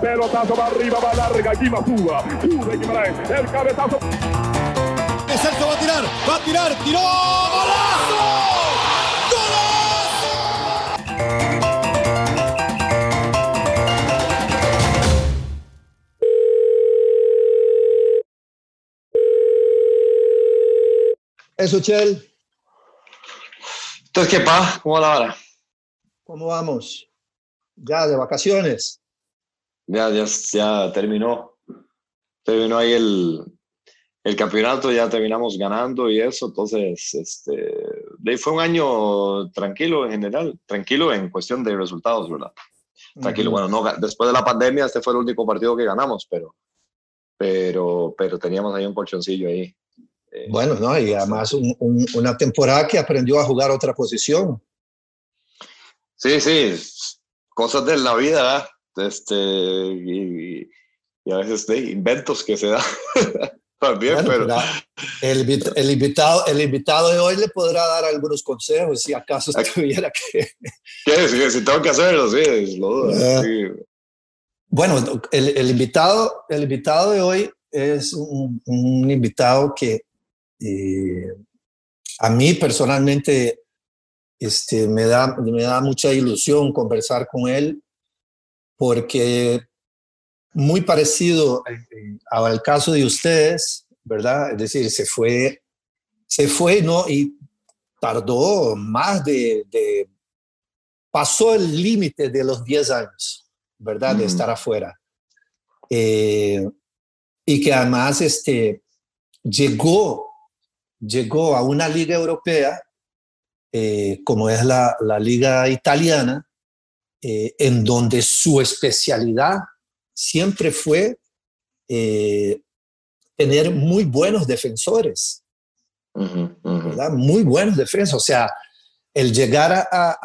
Pelotazo va arriba, va larga, aquí va Suba. Sube Guimaraes, el cabezazo. Celso va a tirar, va a tirar, tiró, golazo. Eso, Chel. Entonces, ¿qué pa? ¿Cómo va la hora? ¿Cómo vamos? Ya, de vacaciones. Ya, ya, ya terminó. Terminó ahí el, el campeonato, ya terminamos ganando y eso. Entonces, este, fue un año tranquilo en general, tranquilo en cuestión de resultados, ¿verdad? Tranquilo, bueno, no, después de la pandemia este fue el único partido que ganamos, pero, pero, pero teníamos ahí un colchoncillo ahí. Eh, bueno, ¿no? Y además una temporada que aprendió a jugar otra posición. Sí, sí, cosas de la vida, este, y, a veces de inventos que se da. También, pero... El, el, invitado, el invitado de hoy le podrá dar algunos consejos si acaso tuviera que... ¿Qué? Si, tengo que hacerlo, sí, lo dudo. Ah. Bueno, el, el, invitado, el invitado de hoy es un, un invitado que eh, a mí personalmente este, me, da, me da mucha ilusión conversar con él porque muy parecido al caso de ustedes, ¿verdad? Es decir, se fue, se fue, ¿no? Y tardó más de, pasó el límite de los 10 años, ¿verdad? De estar afuera. Eh, y que además este, llegó llegó a una liga europea, eh, como es la, liga italiana, eh, en donde su especialidad siempre fue eh, tener muy buenos defensores, Muy buenos defensores. O sea, el llegar a,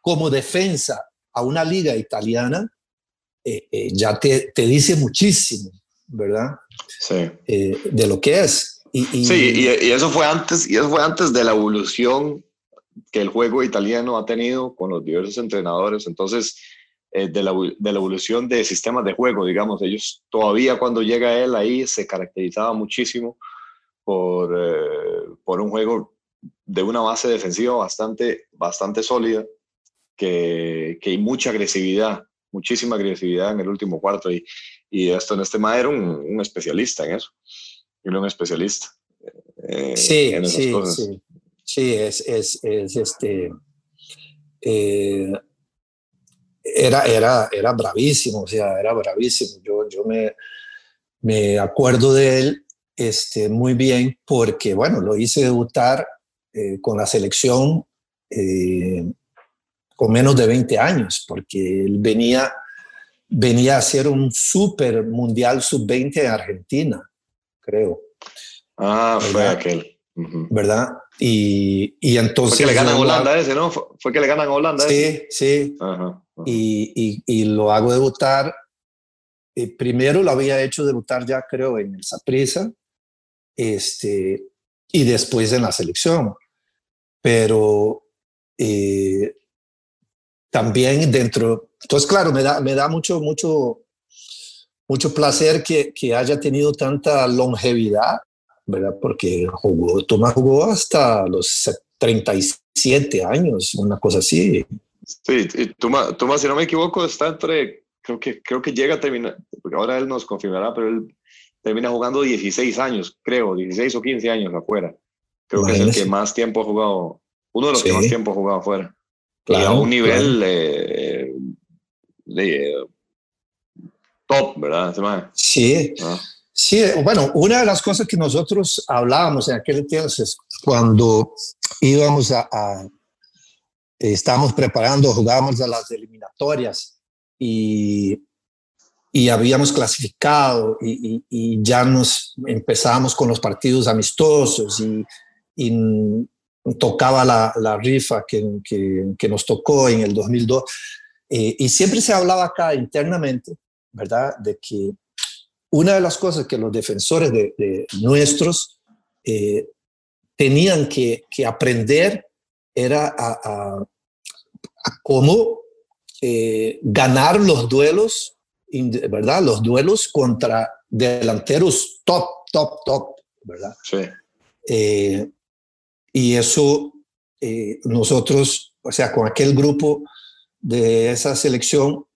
como defensa a una liga italiana ya te, te, dice muchísimo, ¿verdad? Sí. de lo que es. Sí, y, eso fue antes, y eso fue antes de la evolución que el juego italiano ha tenido con los diversos entrenadores. Entonces, eh, de, la, de, la, evolución de sistemas de juego, digamos, ellos todavía cuando llega él ahí se caracterizaba muchísimo por, eh, por un juego de una base defensiva bastante, bastante sólida, que, que hay mucha agresividad, muchísima agresividad en el último cuarto. Y, y esto en este era un, un especialista en eso y un especialista. Eh, sí, sí, sí, sí. es, es, es este. Eh, era, era, era bravísimo, o sea, era bravísimo. Yo, yo me, me acuerdo de él este, muy bien porque, bueno, lo hice debutar eh, con la selección con menos de 20 años, porque él venía, venía a ser un super mundial sub-20 en Argentina creo. Ah, fue aquel. ¿Verdad? Y, y, entonces... Fue que le ganan Holanda ese, ¿no? Fue que le ganan Holanda Sí, sí. Y, y, lo hago debutar. Eh, primero lo había hecho debutar ya, creo, en el Saprissa. Este, y después en la selección. Pero eh, también dentro... Entonces, claro, me da, me da mucho, mucho, mucho placer que, que, haya tenido tanta longevidad, ¿verdad? Porque jugó, Tomás jugó hasta los 37 años, una cosa así. Sí, y Tomás, Tomás, si no me equivoco, está entre, creo que, creo que llega a terminar, porque ahora él nos confirmará, pero él termina jugando 16 años, creo, 16 o 15 años afuera. Creo que es el que más tiempo ha jugado, uno de los que más tiempo ha jugado afuera. Claro, y a un nivel eh, de top, ¿verdad? Sí. Ah. Sí, bueno, una de las cosas que nosotros hablábamos en aquel entonces, cuando íbamos a, a estábamos preparando, jugábamos a las eliminatorias y, y habíamos clasificado y, ya nos empezábamos con los partidos amistosos y, tocaba la, la rifa que, que, que, nos tocó en el 2002. Eh, y siempre se hablaba acá internamente ¿verdad? De que una de las cosas que los defensores de, nuestros eh, tenían que, aprender era a, cómo eh, ganar los duelos ¿verdad? Los duelos contra delanteros top, top, top, ¿verdad? Sí. Eh, y eso nosotros, o sea, con aquel grupo de esa selección,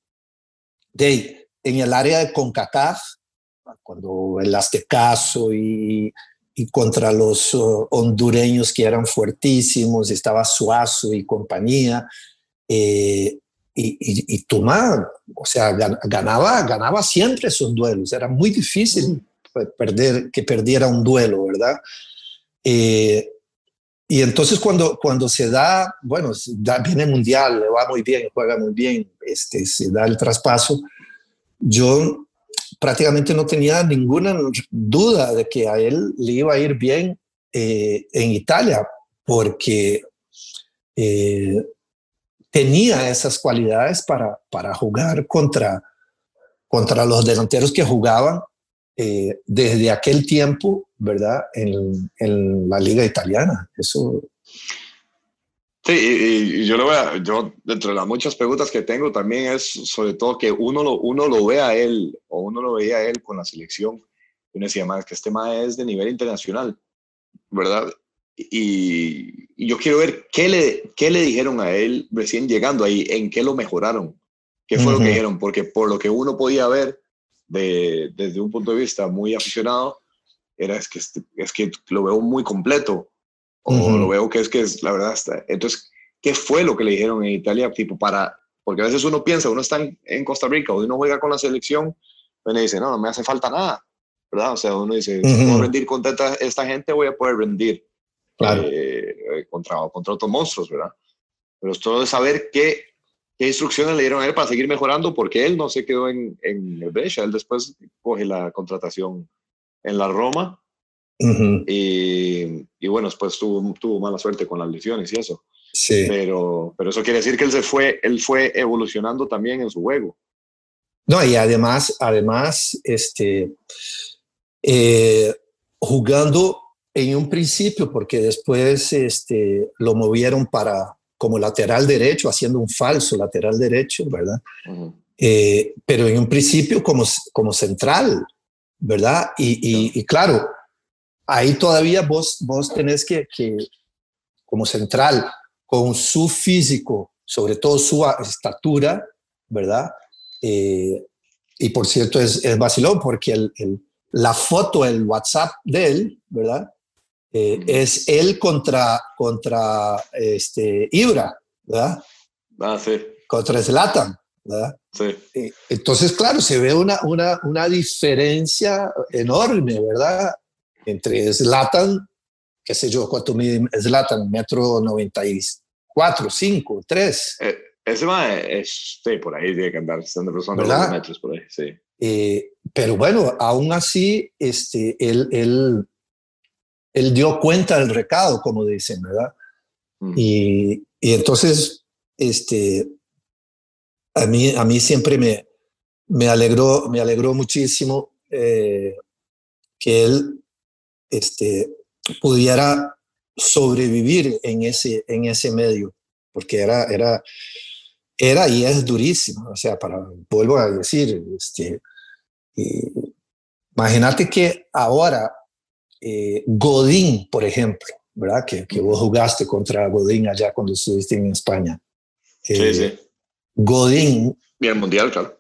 de, en el área de CONCACAF, cuando el Aztecaso y, y contra los uh, hondureños que eran fuertísimos, estaba Suazo y compañía, eh, y, y, y Tuma, o sea, ganaba, ganaba siempre esos duelos. Era muy difícil perder, que perdiera un duelo, ¿verdad? Eh, y entonces cuando, cuando se da, bueno, da, viene mundial, le va muy bien, juega muy bien, este, se da el traspaso, yo prácticamente no tenía ninguna duda de que a él le iba a ir bien eh, en Italia, porque eh, tenía esas cualidades para, para jugar contra, contra los delanteros que jugaban eh, desde aquel tiempo, ¿verdad? En, en, la liga italiana. Eso. Sí, y, yo lo veo, yo dentro de las muchas preguntas que tengo también es sobre todo que uno lo, uno lo ve a él o uno lo veía a él con la selección. Y uno decía, más que este tema es de nivel internacional, ¿verdad? y, yo quiero ver qué le, qué le dijeron a él recién llegando ahí, en qué lo mejoraron, qué fue lo que dijeron, porque por lo que uno podía ver de, desde un punto de vista muy aficionado, era es que, este, es que lo veo muy completo, o lo veo que es que es la verdad. Está. Entonces, ¿qué fue lo que le dijeron en Italia? Tipo, para, porque a veces uno piensa, uno está en, Costa Rica o uno juega con la selección, uno dice, no, no me hace falta nada, ¿verdad? O sea, uno dice, si puedo rendir contra esta gente, voy a poder rendir claro. Eh, contra, contra otros monstruos, ¿verdad? Pero es todo de saber qué, qué instrucciones le dieron a él para seguir mejorando, porque él no se quedó en, en el Brescia, él después coge la contratación en la Roma. Y, y, bueno, después tuvo, tuvo mala suerte con las lesiones y eso. Sí. Pero, pero eso quiere decir que él se fue, él fue evolucionando también en su juego. No, y además, además, este, eh, jugando en un principio, porque después este, lo movieron para como lateral derecho, haciendo un falso lateral derecho, ¿verdad? eh, pero en un principio como, como central, ¿verdad? Y, y, y, claro, ahí todavía vos, vos tenés que, que, como central, con su físico, sobre todo su estatura, ¿verdad? Eh, y por cierto, es, es vacilón porque el, el, la foto, el WhatsApp de él, ¿verdad? Eh, es él contra, contra este, Ibra, ¿verdad? Ah, sí. Contra Zlatan, ¿verdad? Sí. Eh, entonces, claro, se ve una, una, una diferencia enorme, ¿verdad? Entre Zlatan, qué sé yo, cuánto mide Zlatan, metro 94, 5, 3. Eh, ese va es, sí, por ahí tiene que andar, persona de metros por ahí, sí. Eh, pero bueno, aún así, este, él, él él dio cuenta del recado, como dicen, ¿verdad? Mm. Y, y, entonces, este, a mí, a mí siempre me, me, alegró, me alegró muchísimo eh, que él este, pudiera sobrevivir en ese, en ese medio, porque era, era, era y es durísimo. O sea, para, vuelvo a decir, este, imagínate que ahora eh, Godín, por ejemplo, ¿verdad? Que, que, vos jugaste contra Godín allá cuando estuviste en España. Eh, sí, sí. Godín. Y el Mundial, claro.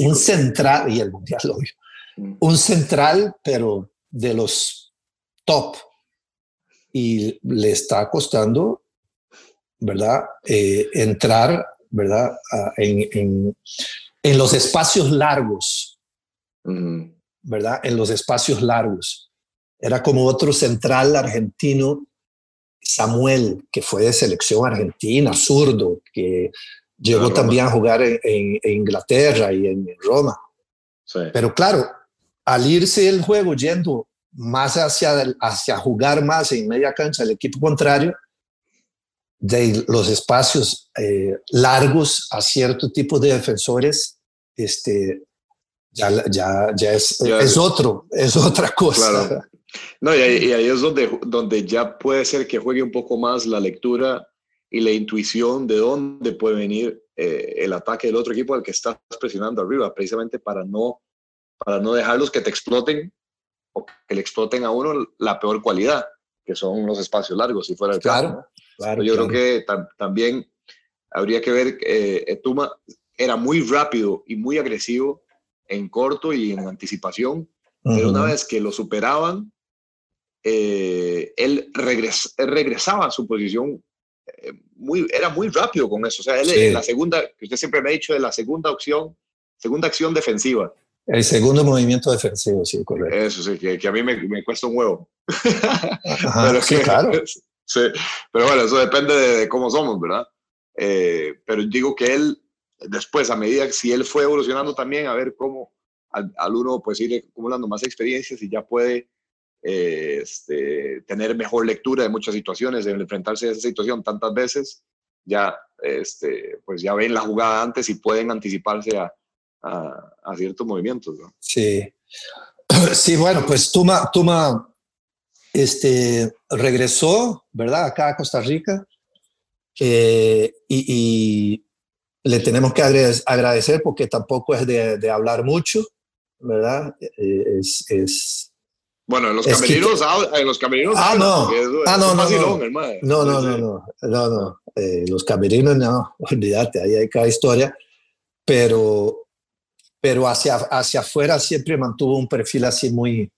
Un central, y el Mundial, obvio. Mm. Un central, pero de los top. Y le está costando, ¿verdad? Eh, entrar, ¿verdad? en, en, en, los espacios largos. ¿Verdad? En los espacios largos. Era como otro central argentino, Samuel, que fue de selección argentina, zurdo, que llegó también a jugar en, en, en Inglaterra y en, Roma. Sí. Pero claro, al irse el juego yendo más hacia, hacia jugar más en media cancha el equipo contrario, de los espacios eh, largos a cierto tipo de defensores, este, ya, ya, ya, es, ya es, otro, es otra cosa. Claro. No, y ahí, y ahí, es donde, donde ya puede ser que juegue un poco más la lectura y la intuición de dónde puede venir eh, el ataque del otro equipo al que estás presionando arriba, precisamente para no, para no dejarlos que te exploten o que le exploten a uno la peor cualidad, que son los espacios largos, si fuera el claro, caso. Yo creo que también habría que ver, eh, Tuma era muy rápido y muy agresivo en corto y en anticipación, pero una vez que lo superaban, eh, él, regresaba a su posición eh, muy, era muy rápido con eso. O sea, él en la segunda, que usted siempre me ha dicho, de la segunda opción, segunda acción defensiva. El segundo movimiento defensivo, sí, correcto. Eso sí, que, a mí me, me, cuesta un huevo. pero sí, claro. Sí, pero bueno, eso depende de, cómo somos, ¿verdad? Eh, pero digo que él, después, a medida que si él fue evolucionando también, a ver cómo al, al uno pues ir acumulando más experiencias y ya puede este, tener mejor lectura de muchas situaciones, de enfrentarse a esa situación tantas veces, ya, este, pues ya ven la jugada antes y pueden anticiparse a, a, ciertos movimientos. Sí. Sí, bueno, pues Tuma, Tuma este, regresó, ¿verdad? Acá a Costa Rica eh, y, le tenemos que agradecer porque tampoco es de, de hablar mucho, ¿verdad? Eh, es, es bueno, en los camerinos, ah, en los camerinos. Ah, no. ah, no, no, no. no, no, no, no, no, no. Eh, los camerinos, no, olvídate, ahí hay cada historia. Pero, pero hacia, hacia afuera siempre mantuvo un perfil así muy,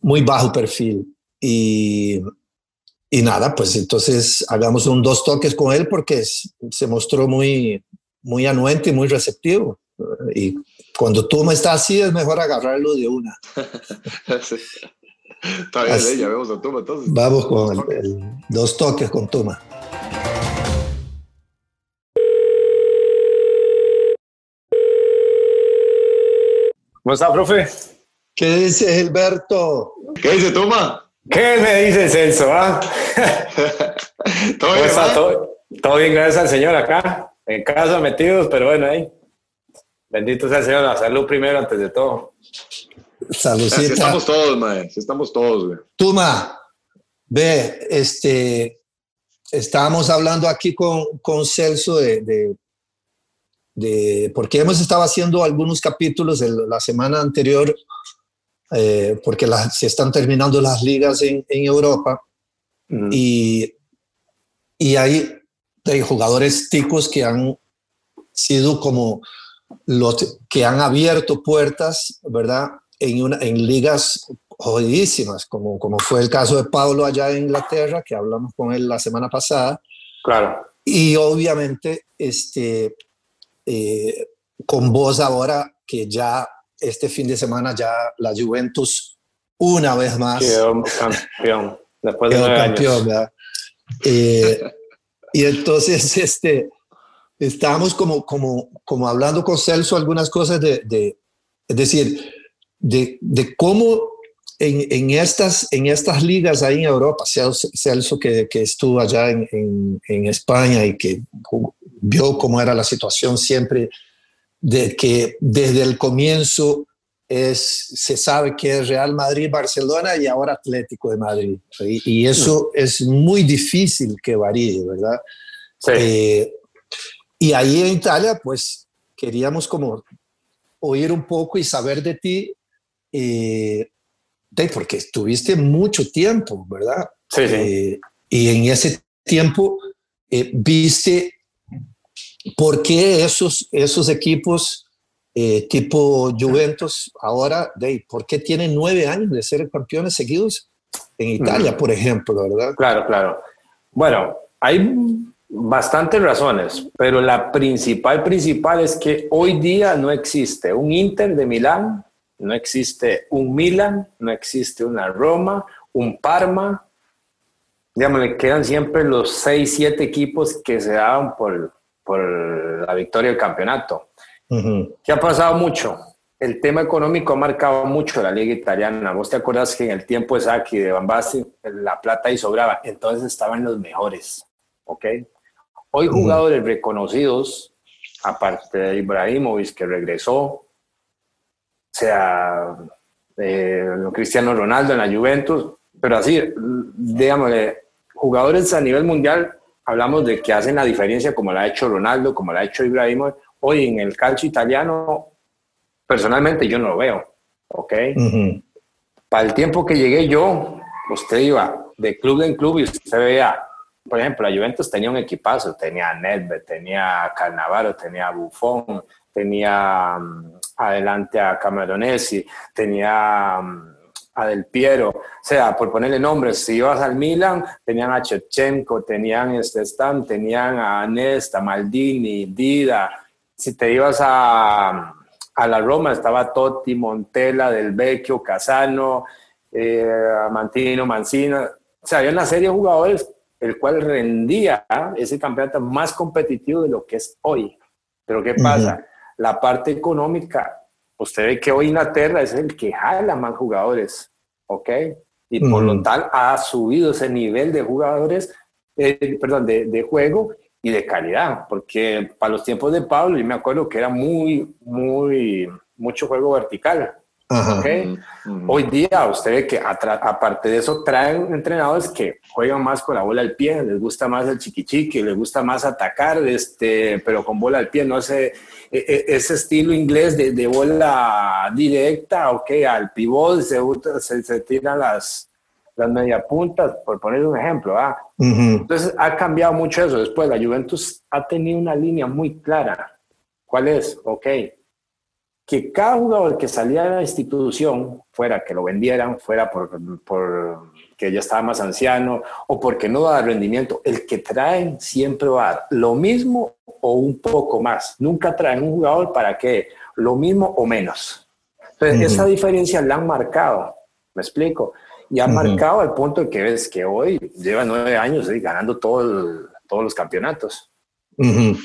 muy bajo perfil. Y, y nada, pues entonces hagamos un dos toques con él porque se mostró muy, muy anuente y muy receptivo. Y cuando tú me estás así, es mejor agarrarlo de una. sí. Está bien, ¿eh? ya vemos a Tuma entonces. Vamos con el, dos toques con Tuma. ¿Cómo está, profe? ¿Qué dice Gilberto? ¿Qué dice Tuma? ¿Qué me dice Celso? Ah? ¿Todo, bien, está? ¿Todo, todo, bien, gracias al Señor acá. En casa metidos, pero bueno, ahí. Bendito sea el Señor, la salud primero antes de todo. Saludcita. estamos todos, mae. estamos todos, güey. Tuma, ve, este, estábamos hablando aquí con, con Celso de, de, porque hemos estado haciendo algunos capítulos de la semana anterior, eh, porque se están terminando las ligas en, en Europa y, y hay, hay jugadores ticos que han sido como los que han abierto puertas, ¿verdad? en, una, en ligas jodidísimas, como, como fue el caso de Pablo allá en Inglaterra, que hablamos con él la semana pasada. Claro. Y obviamente, este, eh, con vos ahora, que ya este fin de semana ya la Juventus una vez más quedó campeón. Después de campeón, eh, y entonces, este, estábamos como, como, como hablando con Celso algunas cosas de, de es decir, de, de cómo en, en, estas, en estas ligas ahí en Europa, Celso que, que estuvo allá en, en, España y que vio cómo era la situación siempre, de que desde el comienzo es, se sabe que es Real Madrid, Barcelona y ahora Atlético de Madrid. Y, eso es muy difícil que varíe, ¿verdad? Eh, y ahí en Italia, pues queríamos como oír un poco y saber de ti eh, porque estuviste mucho tiempo, ¿verdad? Sí, eh, y en ese tiempo eh, viste por qué esos, esos equipos tipo Juventus ahora, de, ¿por qué tienen nueve años de ser campeones seguidos en Italia, por ejemplo, verdad? Claro, claro. Bueno, hay bastantes razones, pero la principal, principal es que hoy día no existe un Inter de Milán no existe un Milan, no existe una Roma, un Parma. Digamos, le quedan siempre los seis, siete equipos que se daban por, por la victoria del campeonato. ¿Qué ha pasado mucho? El tema económico ha marcado mucho la liga italiana. Vos te acordás que en el tiempo de Saki, de Bambasi, la plata ahí sobraba. Entonces estaban los mejores. ¿Ok? Hoy jugadores reconocidos, aparte de Ibrahimovic, que regresó, sea eh, Cristiano Ronaldo en la Juventus, pero así, digamos, jugadores a nivel mundial hablamos de que hacen la diferencia como la ha hecho Ronaldo, como la ha hecho Ibrahimovic, hoy en el calcio italiano, personalmente yo no lo veo, ¿ok? Para el tiempo que llegué yo, usted iba de club en club y usted veía, por ejemplo, la Juventus tenía un equipazo, tenía Nedved, tenía Carnavaro, tenía Buffon, tenía mm, adelante a Cameronesi, tenía mm, a Del Piero, o sea, por ponerle nombres, si ibas al Milan, tenían a Chechenko, tenían este Stam, tenían a Nesta, Maldini, Dida, si te ibas a, a la Roma, estaba Totti, Montella, Del Vecchio, Casano, eh, Mantino, Mancina, o sea, había una serie de jugadores el cual rendía ese campeonato más competitivo de lo que es hoy. Pero ¿qué pasa? La parte económica usted ve que hoy Inglaterra es el que jala más jugadores, ¿ok? Y por lo tal ha subido ese nivel de jugadores, eh, perdón, de, de, juego y de calidad, porque para los tiempos de Pablo, yo me acuerdo que era muy, muy, mucho juego vertical. Okay. Hoy día usted ve que aparte de eso traen entrenadores que juegan más con la bola al pie, les gusta más el chiquichiqui, les gusta más atacar, este, pero con bola al pie, no sé, e, e, ese estilo inglés de, de bola directa, ok, al pivot se, se, se tiran las, las mediapuntas, por poner un ejemplo. ¿ah? Entonces ha cambiado mucho eso. Después la Juventus ha tenido una línea muy clara. ¿Cuál es? Ok, que cada jugador que salía de la institución, fuera que lo vendieran, fuera por, por que ya estaba más anciano o porque no da rendimiento, el que traen siempre va a dar lo mismo o un poco más. Nunca traen un jugador para que lo mismo o menos. Entonces, esa diferencia la han marcado, me explico, y han marcado al punto de que ves que hoy lleva nueve años ganando todo todos los campeonatos. Pues,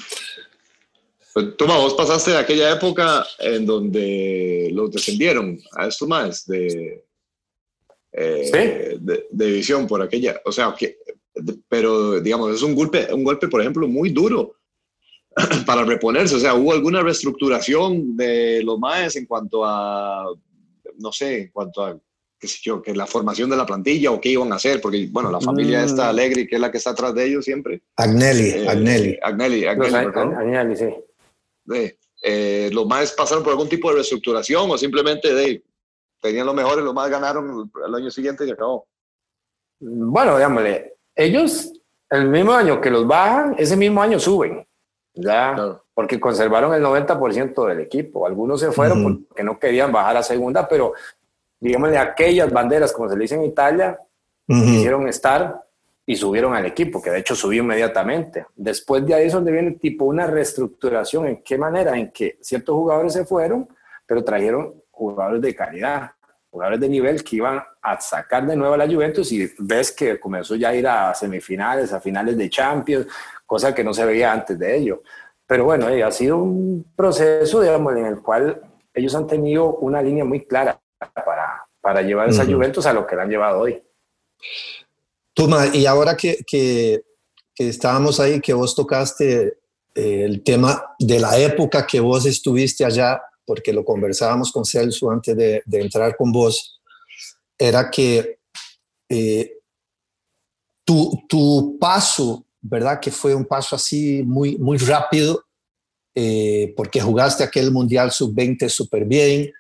Toma, vos pasaste de aquella época en donde los descendieron a estos más de, eh, de, división por aquella, o sea, que, pero digamos, es un golpe, un golpe, por ejemplo, muy duro para reponerse, o sea, hubo alguna reestructuración de los maes en cuanto a, no sé, en cuanto a qué sé yo, que la formación de la plantilla o qué iban a hacer, porque, bueno, la familia mm. está alegre, que es la que está atrás de ellos siempre. Agnelli, eh, Agnelli. Agnelli, Agnelli, Agnelli, sí de, eh, los más pasaron por algún tipo de reestructuración o simplemente de, tenían lo mejor y los más ganaron el, año siguiente y acabó. Bueno, digámosle, ellos el mismo año que los bajan, ese mismo año suben, ya, porque conservaron el 90% del equipo. Algunos se fueron porque no querían bajar a segunda, pero digamos de aquellas banderas, como se le dice en Italia, quisieron estar y subieron al equipo, que de hecho subió inmediatamente. Después de ahí es donde viene tipo una reestructuración. ¿En qué manera? En que ciertos jugadores se fueron, pero trajeron jugadores de calidad, jugadores de nivel que iban a sacar de nuevo a la Juventus y ves que comenzó ya a ir a semifinales, a finales de Champions, cosa que no se veía antes de ello. Pero bueno, eh, ha sido un proceso, digamos, en el cual ellos han tenido una línea muy clara para, para llevar esa Juventus a lo que la han llevado hoy. Tuma, y ahora que, que, estábamos ahí, que vos tocaste eh, el tema de la época que vos estuviste allá, porque lo conversábamos con Celso antes de, entrar con vos, era que eh, tu, tu, paso, ¿verdad? Que fue un paso así muy, muy rápido, eh, porque jugaste aquel Mundial Sub-20 súper bien,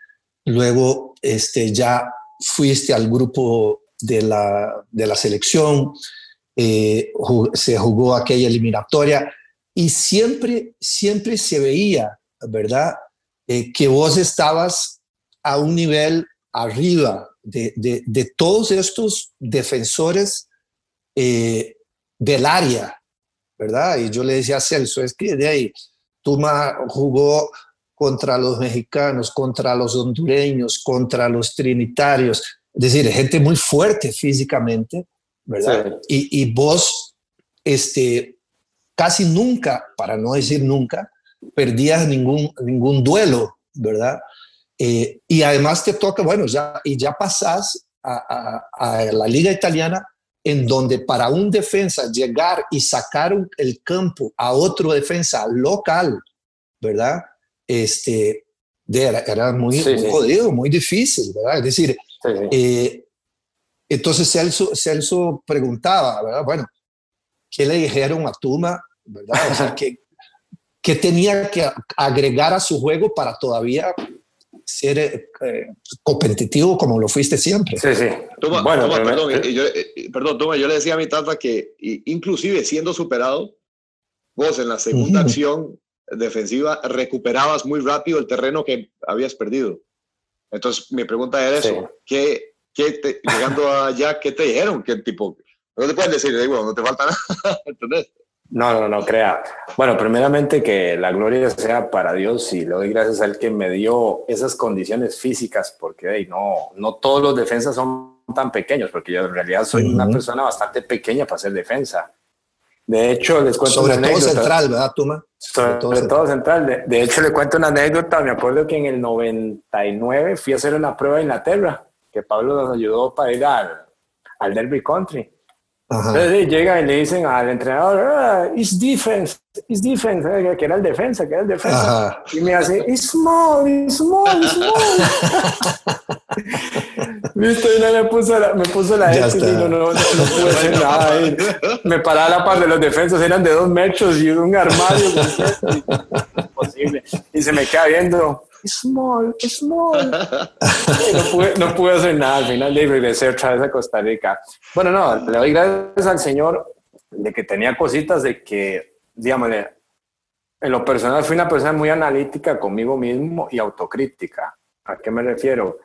luego este, ya fuiste al grupo de la, de la selección, eh, se jugó aquella eliminatoria y siempre, siempre se veía, ¿verdad? Eh, que vos estabas a un nivel arriba de, de, todos estos defensores eh, del área, ¿verdad? Y yo le decía a Celso, es que de ahí, Tuma jugó contra los mexicanos, contra los hondureños, contra los trinitarios, es decir, gente muy fuerte físicamente, ¿verdad? Y, y, vos, este, casi nunca, para no decir nunca, perdías ningún, ningún duelo, ¿verdad? Eh, y además te toca, bueno, ya, y ya pasás a, a, la liga italiana en donde para un defensa llegar y sacar el campo a otro defensa local, ¿verdad? Este, era, era muy, muy jodido, muy difícil, ¿verdad? Es decir, eh, entonces Celso, Celso preguntaba, ¿verdad? Bueno, qué le dijeron a Tuma, ¿verdad? O sea, ¿qué, qué tenía que agregar a su juego para todavía ser eh, eh, competitivo como lo fuiste siempre. Sí, sí. Toma, bueno, perdón, yo, perdón, Toma, yo le decía a mi tata que inclusive siendo superado, vos en la segunda acción defensiva recuperabas muy rápido el terreno que habías perdido. Entonces, mi pregunta era eso, ¿qué, qué te, llegando allá, ¿qué te dijeron? ¿Qué tipo? No te pueden decir, bueno, no te falta nada, ¿entendés? No, no, no crea. Bueno, primeramente que la gloria sea para Dios y le doy gracias a Él que me dio esas condiciones físicas, porque no, no todos los defensas son tan pequeños, porque yo en realidad soy una persona bastante pequeña para ser defensa. De hecho, les cuento Sobre una todo central, ¿verdad, Tuma? Sobre, todo, central. De, hecho, le cuento una anécdota. Me acuerdo que en el 99 fui a hacer una prueba en Inglaterra, que Pablo nos ayudó para ir al, al Derby Country. Entonces llega y le dicen al entrenador, ah, it's defense, it's defense, eh, que era el defensa, que era el defensa. Y me hace, it's small, it's small, it's small. Listo, y no me puso la, me puso la X y no, no, no, pude hacer nada ahí. Me paraba la par de los defensas, eran de dos metros y un armario. Imposible. Y se me queda viendo, small, small. no, pude, no pude hacer nada. Al final le regresé otra vez a Costa Rica. Bueno, no, le doy gracias al Señor de que tenía cositas de que, digamos, en lo personal fui una persona muy analítica conmigo mismo y autocrítica. ¿A qué me refiero?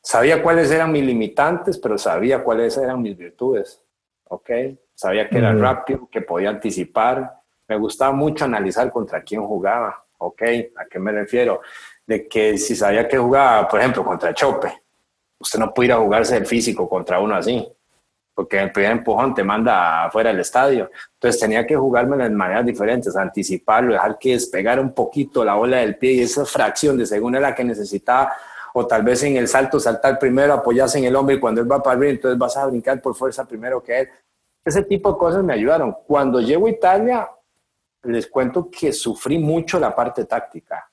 Sabía cuáles eran mis limitantes, pero sabía cuáles eran mis virtudes. ¿Ok? Sabía que era rápido, que podía anticipar. Me gustaba mucho analizar contra quién jugaba. ¿Ok? ¿A qué me refiero? De que si sabía que jugaba, por ejemplo, contra Chope, usted no puede ir a jugarse el físico contra uno así, porque el primer empujón te manda afuera del estadio. Entonces tenía que jugarme de maneras diferentes, anticiparlo, dejar que despegara un poquito la bola del pie y esa fracción de según era la que necesitaba, o tal vez en el salto saltar primero, apoyarse en el hombre y cuando él va para arriba, entonces vas a brincar por fuerza primero que él. Ese tipo de cosas me ayudaron. Cuando llego a Italia, les cuento que sufrí mucho la parte táctica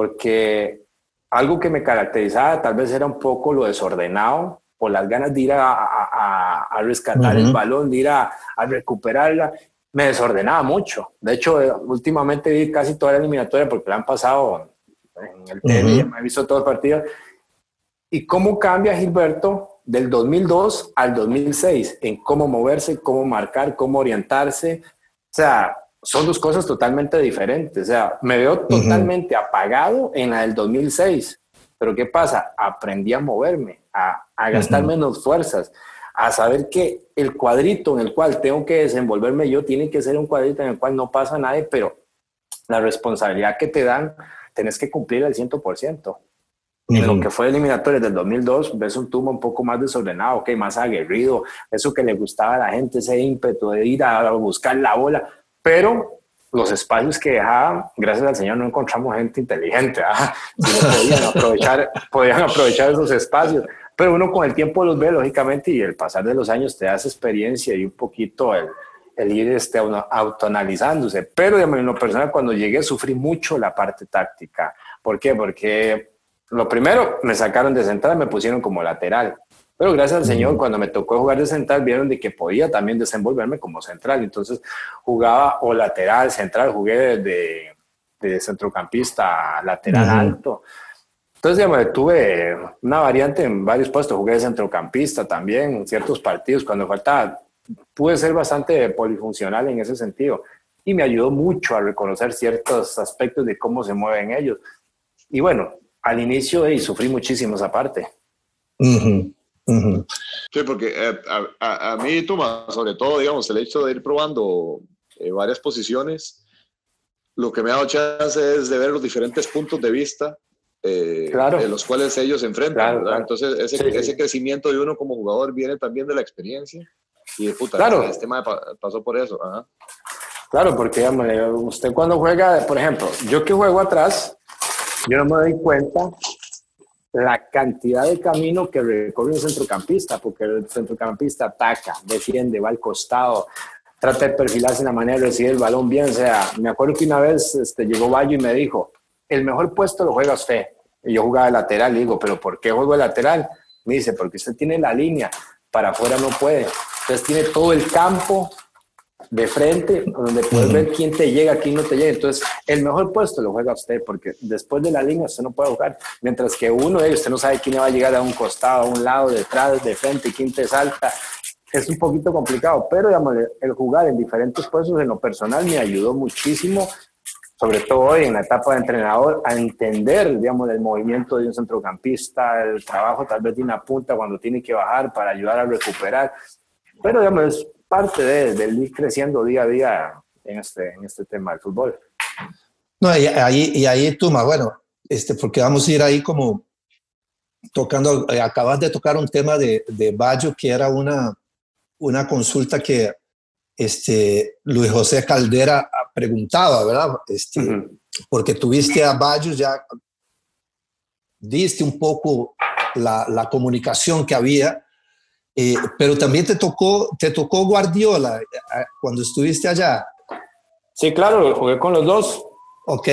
porque algo que me caracterizaba tal vez era un poco lo desordenado o las ganas de ir a, a, rescatar el balón, de ir a, recuperarla, me desordenaba mucho. De hecho, eh, últimamente vi casi toda la eliminatoria porque la han pasado en el TV, me he visto todos los partidos. ¿Y cómo cambia Gilberto del 2002 al 2006 en cómo moverse, cómo marcar, cómo orientarse? O sea, son dos cosas totalmente diferentes. O sea, me veo totalmente apagado en la del 2006. Pero ¿qué pasa? Aprendí a moverme, a, a gastar menos fuerzas, a saber que el cuadrito en el cual tengo que desenvolverme yo tiene que ser un cuadrito en el cual no pasa nada, pero la responsabilidad que te dan, tenés que cumplir al 100%. En lo que fue eliminatorio del 2002, ves un tubo un poco más desordenado, okay, más aguerrido, eso que le gustaba a la gente, ese ímpetu de ir a buscar la bola pero los espacios que dejaba, gracias al Señor, no encontramos gente inteligente, ¿ah? podían, aprovechar, podían aprovechar esos espacios. Pero uno con el tiempo los ve, lógicamente, y el pasar de los años te das experiencia y un poquito el, el ir este, autoanalizándose. Pero en lo personal, cuando llegué, sufrí mucho la parte táctica. ¿Por qué? Porque lo primero, me sacaron de central, me pusieron como lateral. Pero gracias al Señor, cuando me tocó jugar de central, vieron de que podía también desenvolverme como central. Entonces jugaba o lateral, central, jugué de, de centrocampista lateral alto. Entonces, digamos, tuve una variante en varios puestos. Jugué de centrocampista también en ciertos partidos cuando faltaba. Pude ser bastante polifuncional en ese sentido y me ayudó mucho a reconocer ciertos aspectos de cómo se mueven ellos. Y bueno, al inicio y sufrí muchísimo esa parte. Sí, porque eh, a, a, mí, Toma, sobre todo, digamos, el hecho de ir probando eh, varias posiciones, lo que me ha dado chance es de ver los diferentes puntos de vista eh, en los cuales ellos se enfrentan. Entonces, ese, ese crecimiento de uno como jugador viene también de la experiencia. Y de puta, claro. este tema pasó por eso. Claro, porque digamos, usted cuando juega, por ejemplo, yo que juego atrás, yo no me doy cuenta la cantidad de camino que recorre un centrocampista, porque el centrocampista ataca, defiende, va al costado, trata de perfilarse en la manera de recibir el balón bien. O sea, me acuerdo que una vez este, llegó Bayo y me dijo, el mejor puesto lo juega usted. Y yo jugaba de lateral, y digo, ¿pero por qué juego de lateral? Me dice, porque usted tiene la línea, para afuera no puede. Entonces tiene todo el campo de frente, donde puedes ver quién te llega, quién no te llega. Entonces, el mejor puesto lo juega usted, porque después de la línea usted no puede jugar. Mientras que uno de ellos, usted no sabe quién va a llegar a un costado, a un lado, detrás, de frente, quién te salta. Es un poquito complicado, pero digamos, el jugar en diferentes puestos en lo personal me ayudó muchísimo sobre todo hoy en la etapa de entrenador, a entender, digamos, el movimiento de un centrocampista, el trabajo tal vez de una punta cuando tiene que bajar para ayudar a recuperar. Pero, digamos, parte de, del ir creciendo día a día en este, en este tema del fútbol. No, y ahí, y ahí Tuma, bueno, este, porque vamos a ir ahí como tocando, eh, acabas de tocar un tema de, de Bayo, que era una, una consulta que este, Luis José Caldera preguntaba, ¿verdad? Este, Porque tuviste a Bayo ya, diste un poco la, la comunicación que había, eh, pero también te tocó, te tocó Guardiola eh, cuando estuviste allá. Sí, claro, jugué con los dos. Ok,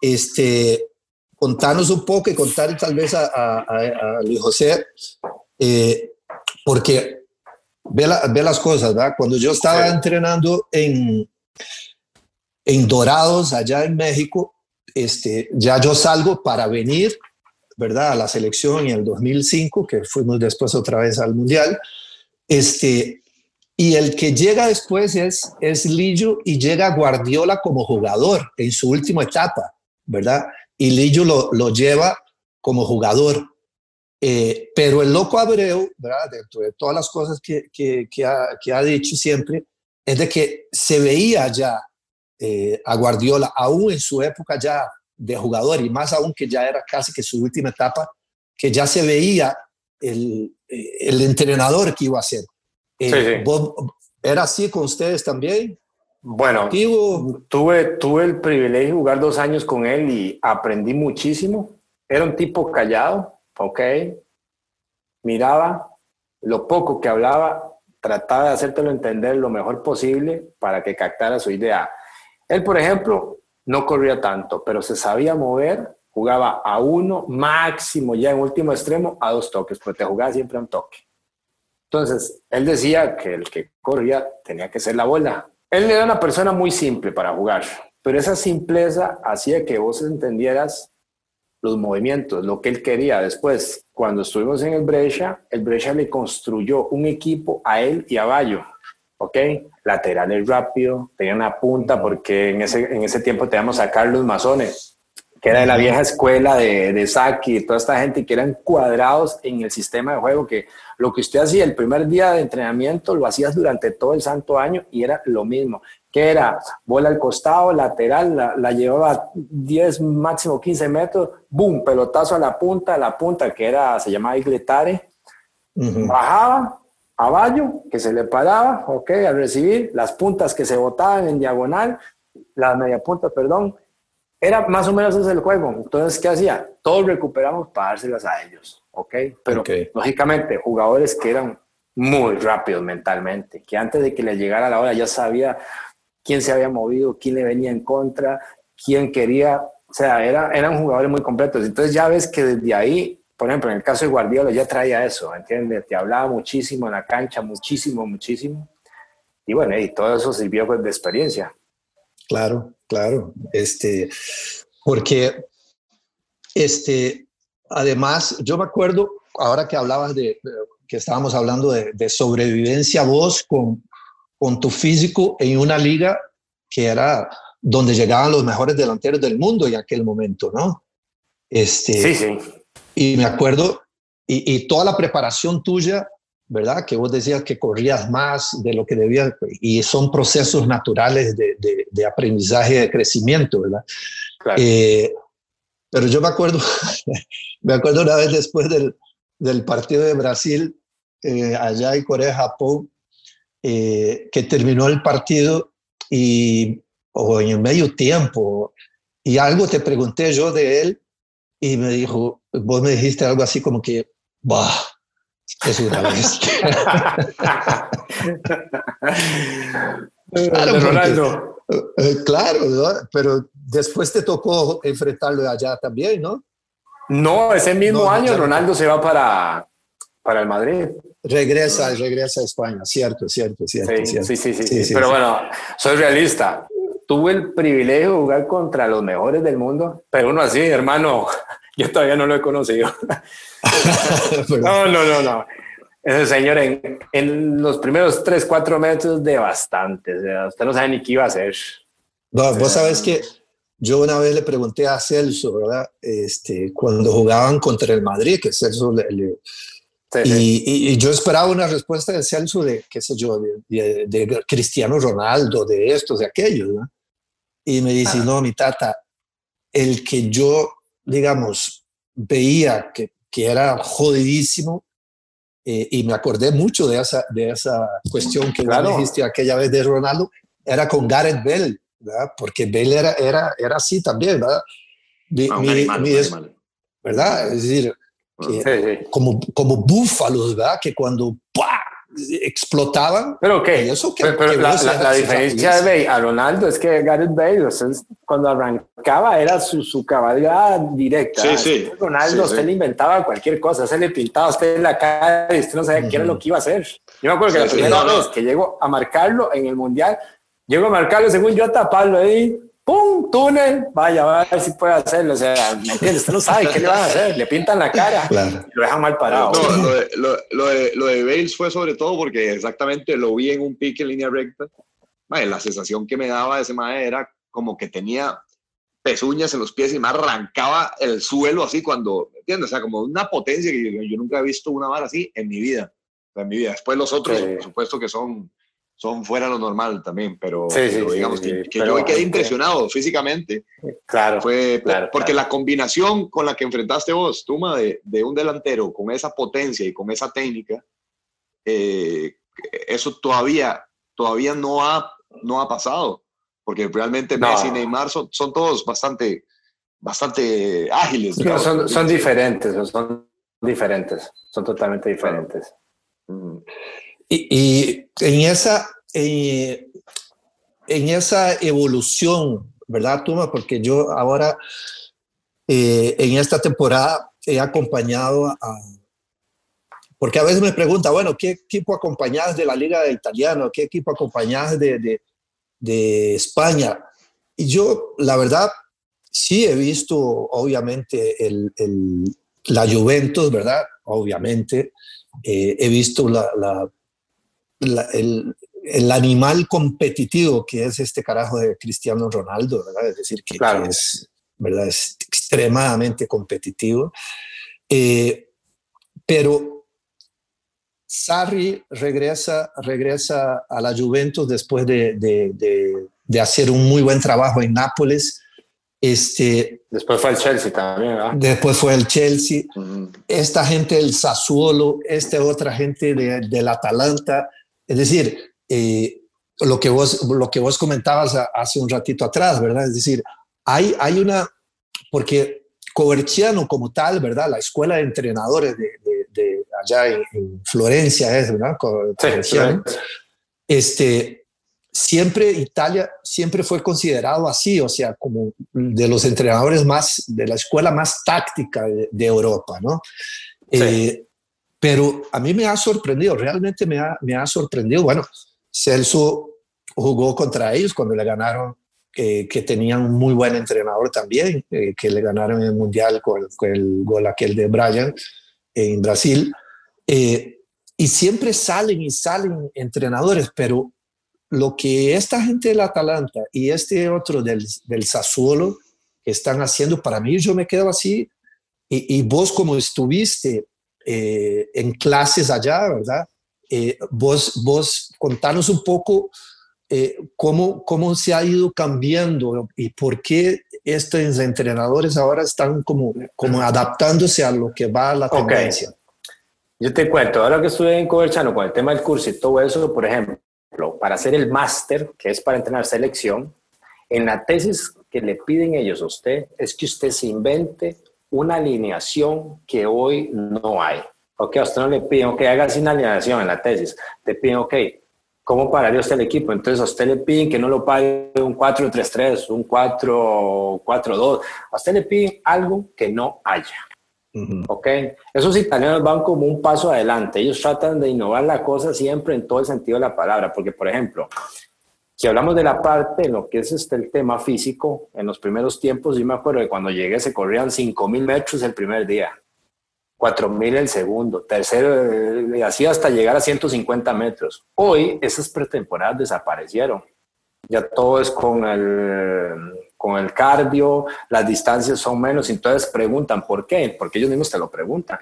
este, contanos un poco y contar tal vez a, a, Luis José, eh, porque ve, ve, las cosas, ¿verdad? Cuando yo estaba entrenando en, en Dorados, allá en México, este, ya yo salgo para venir, ¿verdad? A la selección en el 2005, que fuimos después otra vez al Mundial. Este, y el que llega después es, es Lillo y llega Guardiola como jugador en su última etapa, ¿verdad? Y Lillo lo, lo lleva como jugador. Eh, pero el loco Abreu, ¿verdad? Dentro de todas las cosas que, que, que, ha, que ha dicho siempre, es de que se veía ya eh, a Guardiola, aún en su época ya de jugador y más aún que ya era casi que su última etapa, que ya se veía el, eh, el entrenador que iba a ser. Eh, ¿Era así con ustedes también? Bueno, tuve, tuve el privilegio de jugar dos años con él y aprendí muchísimo. Era un tipo callado, ok. Miraba, lo poco que hablaba, trataba de hacértelo entender lo mejor posible para que captara su idea. Él, por ejemplo, no corría tanto, pero se sabía mover, jugaba a uno, máximo ya en último extremo, a dos toques, porque te jugaba siempre a un toque. Entonces, él decía que el que corría tenía que ser la bola. Él era una persona muy simple para jugar, pero esa simpleza hacía que vos entendieras los movimientos, lo que él quería. Después, cuando estuvimos en el Brescia, el Brescia le construyó un equipo a él y a Bayo. ¿Ok? Laterales rápido, tenía una punta porque en ese, en ese tiempo teníamos a Carlos Mazones, que era de la vieja escuela de, de Saki y toda esta gente que eran cuadrados en el sistema de juego, que lo que usted hacía el primer día de entrenamiento lo hacías durante todo el santo año y era lo mismo, que era bola al costado, lateral, la, llevaba 10, máximo 15 metros, boom, pelotazo a la punta, la punta que era, se llamaba Igletare, bajaba, Bayo, que se le paraba, ok, al recibir, las puntas que se botaban en diagonal, las media puntas, perdón, era más o menos ese el juego. Entonces, ¿qué hacía? Todos recuperamos para dárselas a ellos, ok, pero lógicamente jugadores que eran muy rápidos mentalmente, que antes de que le llegara la hora ya sabía quién se había movido, quién le venía en contra, quién quería, o sea, era, eran jugadores muy completos. Entonces ya ves que desde ahí por ejemplo, en el caso de Guardiola ya traía eso, ¿entiendes? Te hablaba muchísimo en la cancha, muchísimo, muchísimo. Y bueno, y todo eso sirvió pues, de experiencia. Claro, claro. Este, porque, este, además, yo me acuerdo, ahora que hablabas de, que estábamos hablando de, de sobrevivencia vos con, con tu físico en una liga que era donde llegaban los mejores delanteros del mundo en aquel momento, ¿no? Este, sí, sí. Y me acuerdo, y, toda la preparación tuya, ¿verdad? Que vos decías que corrías más de lo que debías, y son procesos naturales de, de, aprendizaje, de crecimiento, ¿verdad? Eh, pero yo me acuerdo, me acuerdo una vez después del, del partido de Brasil, eh, allá en Corea, Japón, eh, que terminó el partido y, o en el medio tiempo, y algo te pregunté yo de él, y me dijo, vos me dijiste algo así como que, bah, es una bestia. claro, Ronaldo. Eh, claro, pero después te tocó enfrentarlo allá también, ¿no? No, ese mismo año Ronaldo se va para, para el Madrid. Regresa, regresa a España, cierto, cierto, cierto. Sí, cierto. sí, sí, sí, sí, Pero bueno, soy realista. Tuve el privilegio de jugar contra los mejores del mundo, pero uno así, hermano, yo todavía no lo he conocido. no, no, no, no. Ese señor en, en, los primeros 3, 4 metros de bastante. O sea, usted no sabe ni qué iba a hacer. No, vos sabes que yo una vez le pregunté a Celso, ¿verdad? Este, cuando jugaban contra el Madrid, que Celso le, le y, y, yo esperaba una respuesta de Celso de, qué sé yo, de, de, Cristiano Ronaldo, de estos, de aquellos, ¿no? Y me dice, no, mi tata, el que yo, digamos, veía que, que era jodidísimo, eh, y me acordé mucho de esa, de esa cuestión que claro. dijiste aquella vez de Ronaldo, era con Gareth Bell, ¿verdad? Porque Bell era, era, era así también, ¿verdad? Mi, Ah, un animal, un es-. ¿verdad? Es decir, que Sí, sí. como, como búfalos, ¿verdad? Que cuando. Explotaban, Pero qué, eso que- pero, pero que la, la- la diferencia de. Bale a Ronaldo es que Gareth Bale, o sea, cuando arrancaba era su, su cabalgada directa. Sí, ¿verdad? sí. Ronaldo, Sí, usted sí. le inventaba cualquier cosa, se le pintaba a usted en la cara y usted no sabía qué era lo que iba a hacer. Yo me acuerdo que la sí, primera no, no. vez que llego a marcarlo en el Mundial, llego a marcarlo según yo a taparlo ahí, ¡pum! túnel, vaya, va a ver si puede hacerlo. O sea, ¿me entiendes? Usted no sabe qué le van a hacer, le pintan la cara Claro. y lo dejan mal parado. No, lo de, lo, lo de, lo de Bales fue sobre todo porque exactamente lo vi en un pique en línea recta. Mae, la sensación que me daba ese mae era como que tenía pezuñas en los pies y me arrancaba el suelo así cuando, ¿me ¿entiendes? O sea, como una potencia que yo, yo nunca he visto una vara así en mi vida. En mi vida. Después los otros, Sí. por supuesto que son, son fuera lo normal también, pero, Sí, pero sí, digamos sí, que, que Pero, yo quedé eh, impresionado físicamente. Claro. Fue claro, porque claro. la combinación con la que enfrentaste vos, Tuma, de, de un delantero con esa potencia y con esa técnica, eh, eso todavía, todavía no, ha, no ha pasado. Porque realmente No. Messi y Neymar son, son todos bastante, bastante ágiles. No, son, son diferentes, son diferentes, son totalmente diferentes. Mm. Y, en, esa, eh, en esa evolución, ¿verdad, Tuma? Porque yo ahora, eh, en esta temporada, he acompañado a... Porque a veces me pregunta, bueno, ¿qué equipo acompañás de la Liga Italiana? ¿Qué equipo acompañás de, de, España? Y yo, la verdad, sí he visto, obviamente, el, la Juventus, ¿verdad? Obviamente. Eh, he visto la- la- el, el animal competitivo que es este carajo de Cristiano Ronaldo, ¿verdad? Es decir, que, Claro. que es, ¿verdad? es extremadamente competitivo. Eh, pero Sarri regresa, regresa a la Juventus después de, de- de- de hacer un muy buen trabajo en Nápoles. Este, Después fue el Chelsea también, ¿verdad? después fue el Chelsea esta gente del Sassuolo, esta otra gente de- del Atalanta. Es decir, eh, lo, que vos, lo que vos comentabas hace un ratito atrás, ¿verdad? Es decir, hay, hay una, porque Coverciano como tal, ¿verdad? La escuela de entrenadores de, de- de allá en, en Florencia es, ¿verdad? Sí, Coverciano. Este, siempre Italia siempre fue considerado así, o sea, como de los entrenadores más, de la escuela más táctica de, de Europa, ¿no? Sí. Eh, pero a mí me ha sorprendido, realmente me ha, me ha sorprendido. Bueno, Celso jugó contra ellos cuando le ganaron, eh, que tenían un muy buen entrenador también, eh, que le ganaron el Mundial con, con el gol aquel de Brian en Brasil. Eh, y siempre salen y salen entrenadores, pero lo que esta gente del Atalanta y este otro del, del Sassuolo están haciendo, para mí yo me quedo así, y, y vos como estuviste eh, en clases allá, ¿verdad? Eh, vos, vos contanos un poco eh, cómo, cómo se ha ido cambiando y por qué estos entrenadores ahora están como, como adaptándose a lo que va la Ok. tendencia. Yo te cuento, ahora que estuve en Coverchano con el tema del curso y todo eso, por ejemplo, para hacer el máster, que es para entrenar selección, en la tesis que le piden ellos a usted es que usted se invente una alineación que hoy no hay. Ok, a usted no le piden, ok, hágase una alineación en la tesis. Te piden, ok, ¿cómo pararía usted el equipo? Entonces a usted le piden que no lo pague un 4-3-3, un 4-4-2. A usted le piden algo que no haya. ¿Ok? Esos italianos van como un paso adelante. Ellos tratan de innovar la cosa siempre en todo el sentido de la palabra. Porque, por ejemplo, si hablamos de la parte, lo que es este, el tema físico, en los primeros tiempos, yo me acuerdo que cuando llegué se corrían 5.000 metros el primer día, 4.000 el segundo, tercero, y así hasta llegar a 150 metros. Hoy esas pretemporadas desaparecieron. Ya todo es con el, con el cardio, las distancias son menos, entonces preguntan, ¿por qué? Porque ellos mismos te lo preguntan.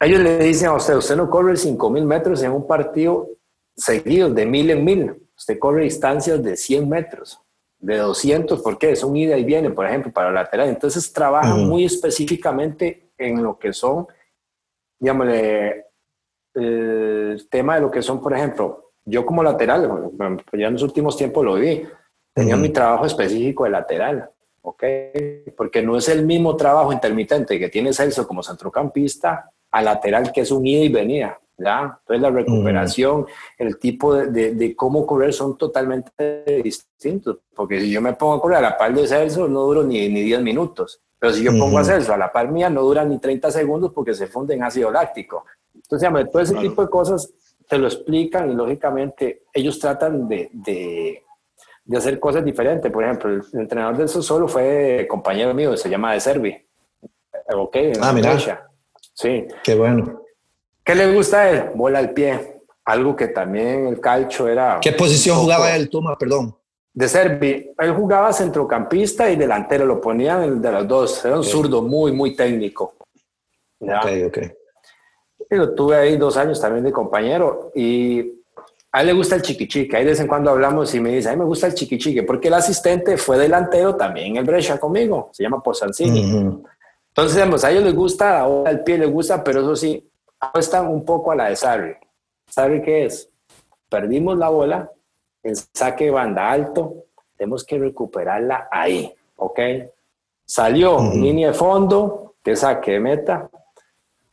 Ellos le dicen a usted, usted no corre 5.000 metros en un partido seguido, de mil en mil Usted corre distancias de 100 metros, de 200, porque es un ida y viene, por ejemplo, para lateral. Entonces trabaja muy específicamente en lo que son, digámosle, el tema de lo que son, por ejemplo, yo como lateral, ya en los últimos tiempos lo vi, tenía mi trabajo específico de lateral, ¿ok? Porque no es el mismo trabajo intermitente que tiene Celso como centrocampista a lateral que es un ida y venida. ¿Ya? Entonces la recuperación, el tipo de, de, cómo correr son totalmente distintos, porque si yo me pongo a correr a la par de Celso no duro ni, ni 10 minutos, pero si yo pongo a Celso a la par mía no dura ni 30 segundos porque se funde en ácido láctico. Entonces, todo ese tipo de cosas te lo explican y lógicamente ellos tratan de, de, de hacer cosas diferentes. Por ejemplo, el, entrenador de eso solo fue compañero mío, se llama De Servi. Ok, ah, mira. Sí. Qué bueno. ¿Qué le gusta a él? Bola al pie. Algo que también el calcho era. ¿Qué posición jugaba él, Toma? Perdón. De Servi. Él jugaba centrocampista y delantero. Lo ponían de los dos. Era un zurdo muy, muy técnico. ¿Ya? Ok, ok. Y lo tuve ahí dos años también de compañero. Y a él le gusta el chiquichique. Ahí de vez en cuando hablamos y me dice, a mí me gusta el chiquichique, porque el asistente fue delantero también el Brescia conmigo. Se llama Posancini. Entonces, digamos, a ellos les gusta, ahora el pie les gusta, pero eso sí, están un poco a la de Sarri. ¿Sarri qué es? Perdimos la bola, en saque banda alto, tenemos que recuperarla ahí, ¿ok? Salió línea de fondo, que saque de meta,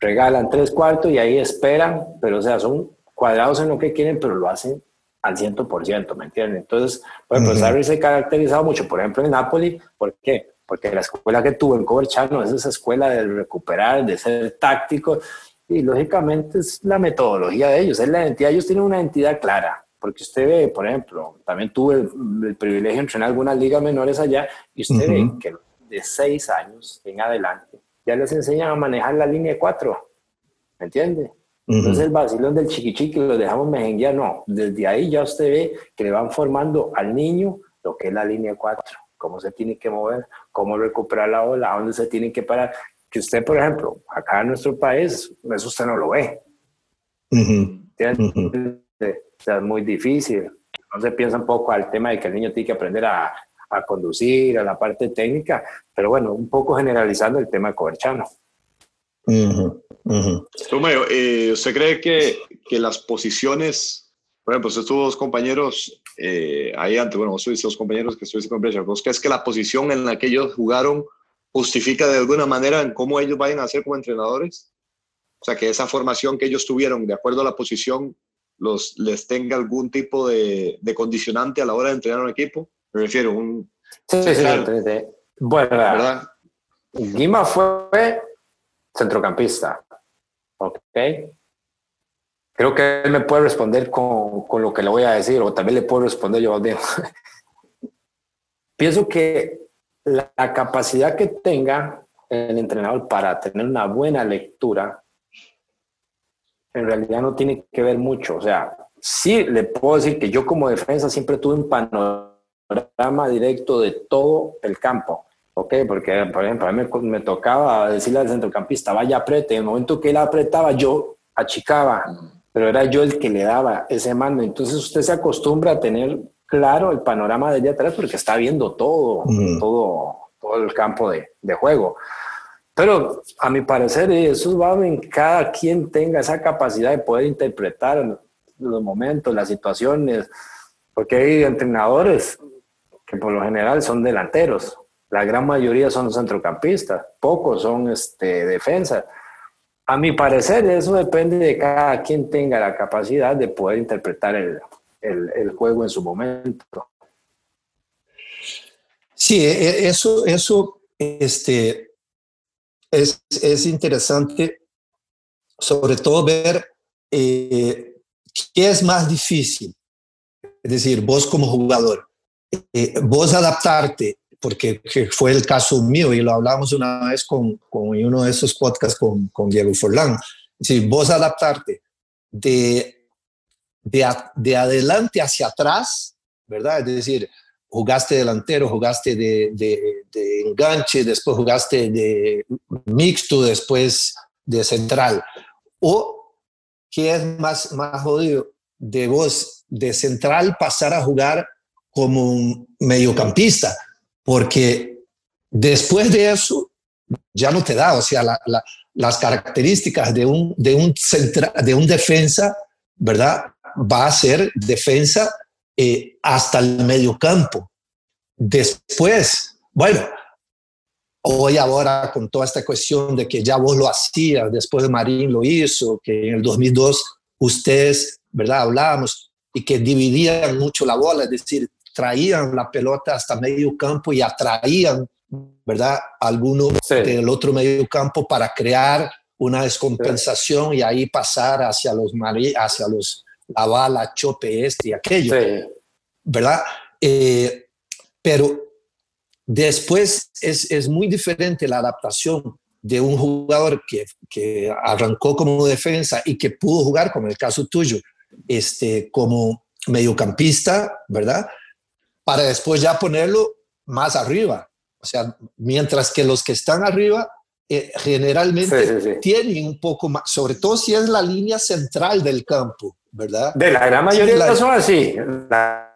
regalan tres cuartos y ahí esperan, pero o sea, son cuadrados en lo que quieren, pero lo hacen al 100%, ¿me entienden? Entonces, bueno, pues Sarri se ha caracterizado mucho, por ejemplo, en Napoli, ¿por qué? Porque la escuela que tuvo en Coverchano es esa escuela de recuperar, de ser táctico, y lógicamente es la metodología de ellos, es la identidad. Ellos tienen una identidad clara, porque usted ve, por ejemplo, también tuve el, privilegio de entrenar algunas ligas menores allá, y usted ve que de seis años en adelante ya les enseñan a manejar la línea 4, ¿me entiende? Entonces el vacilón del chiquichiqui lo dejamos mejenguear, no, desde ahí ya usted ve que le van formando al niño lo que es la línea 4, cómo se tiene que mover, cómo recuperar la ola, a dónde se tiene que parar que usted, por ejemplo, acá en nuestro país, eso usted no lo ve. O sea, es muy difícil. Entonces piensa un poco al tema de que el niño tiene que aprender a, a conducir, a la parte técnica, pero bueno, un poco generalizando el tema coberchano. Uh eh, ¿usted cree que, que, las posiciones, por ejemplo, usted tuvo dos compañeros eh, ahí antes, bueno, vos tuviste dos compañeros que estuviste con Brecha, ¿vos crees que la posición en la que ellos jugaron justifica de alguna manera en cómo ellos vayan a ser como entrenadores? O sea, que esa formación que ellos tuvieron, de acuerdo a la posición, los, les tenga algún tipo de, de condicionante a la hora de entrenar un equipo. Me refiero a un... Sí, sí, sí, Bueno, ¿verdad? Guima fue centrocampista. Ok. Creo que él me puede responder con, con, lo que le voy a decir, o también le puedo responder yo mismo. Pienso que la, capacidad que tenga el entrenador para tener una buena lectura, en realidad no tiene que ver mucho. O sea, sí le puedo decir que yo como defensa siempre tuve un panorama directo de todo el campo. ¿ok? Porque, por ejemplo, a mí me, tocaba decirle al centrocampista, vaya aprete. En el momento que él apretaba, yo achicaba, pero era yo el que le daba ese mando. Entonces usted se acostumbra a tener claro el panorama de allá atrás porque está viendo todo, todo, todo el campo de, de, juego. Pero a mi parecer eso va en cada quien tenga esa capacidad de poder interpretar los momentos, las situaciones, porque hay entrenadores que por lo general son delanteros, la gran mayoría son centrocampistas, pocos son este, defensas. A mi parecer eso depende de cada quien tenga la capacidad de poder interpretar el, el, juego en su momento. Sí, e, e, eso, eso, este, es, es interesante sobre todo ver eh, qué es más difícil. Es decir, vos como jugador, eh, vos adaptarte, porque fue el caso mío y lo hablamos una vez con, con uno de esos podcasts con, con Diego Forlán. Es decir, vos adaptarte de, de, de adelante hacia atrás, ¿verdad? Es decir, jugaste delantero, jugaste de, de, enganche, después jugaste de mixto, después de central. O, ¿qué es más, más jodido? De vos, de central, pasar a jugar como un mediocampista, porque después de eso ya no te da, o sea, la, la, las características de un, de, un centra, de un defensa, ¿verdad? Va a ser defensa eh, hasta el medio campo. Después, bueno, hoy ahora con toda esta cuestión de que ya vos lo hacías, después de Marín lo hizo, que en el 2002 ustedes, ¿verdad? Hablábamos y que dividían mucho la bola, es decir, traían la pelota hasta medio campo y atraían, ¿verdad? Alguno sí. del otro medio campo para crear una descompensación sí. y ahí pasar hacia los, hacia los la bala, chope este y aquello. Sí. ¿verdad? Eh, pero después es, es, muy diferente la adaptación de un jugador que, que, arrancó como defensa y que pudo jugar, como el caso tuyo, este, como mediocampista, ¿verdad? Para después ya ponerlo más arriba. O sea, mientras que los que están arriba eh, generalmente sí, sí, sí. tienen un poco más, sobre todo si es la línea central del campo, ¿verdad? De la gran mayoría sí, la, son así. La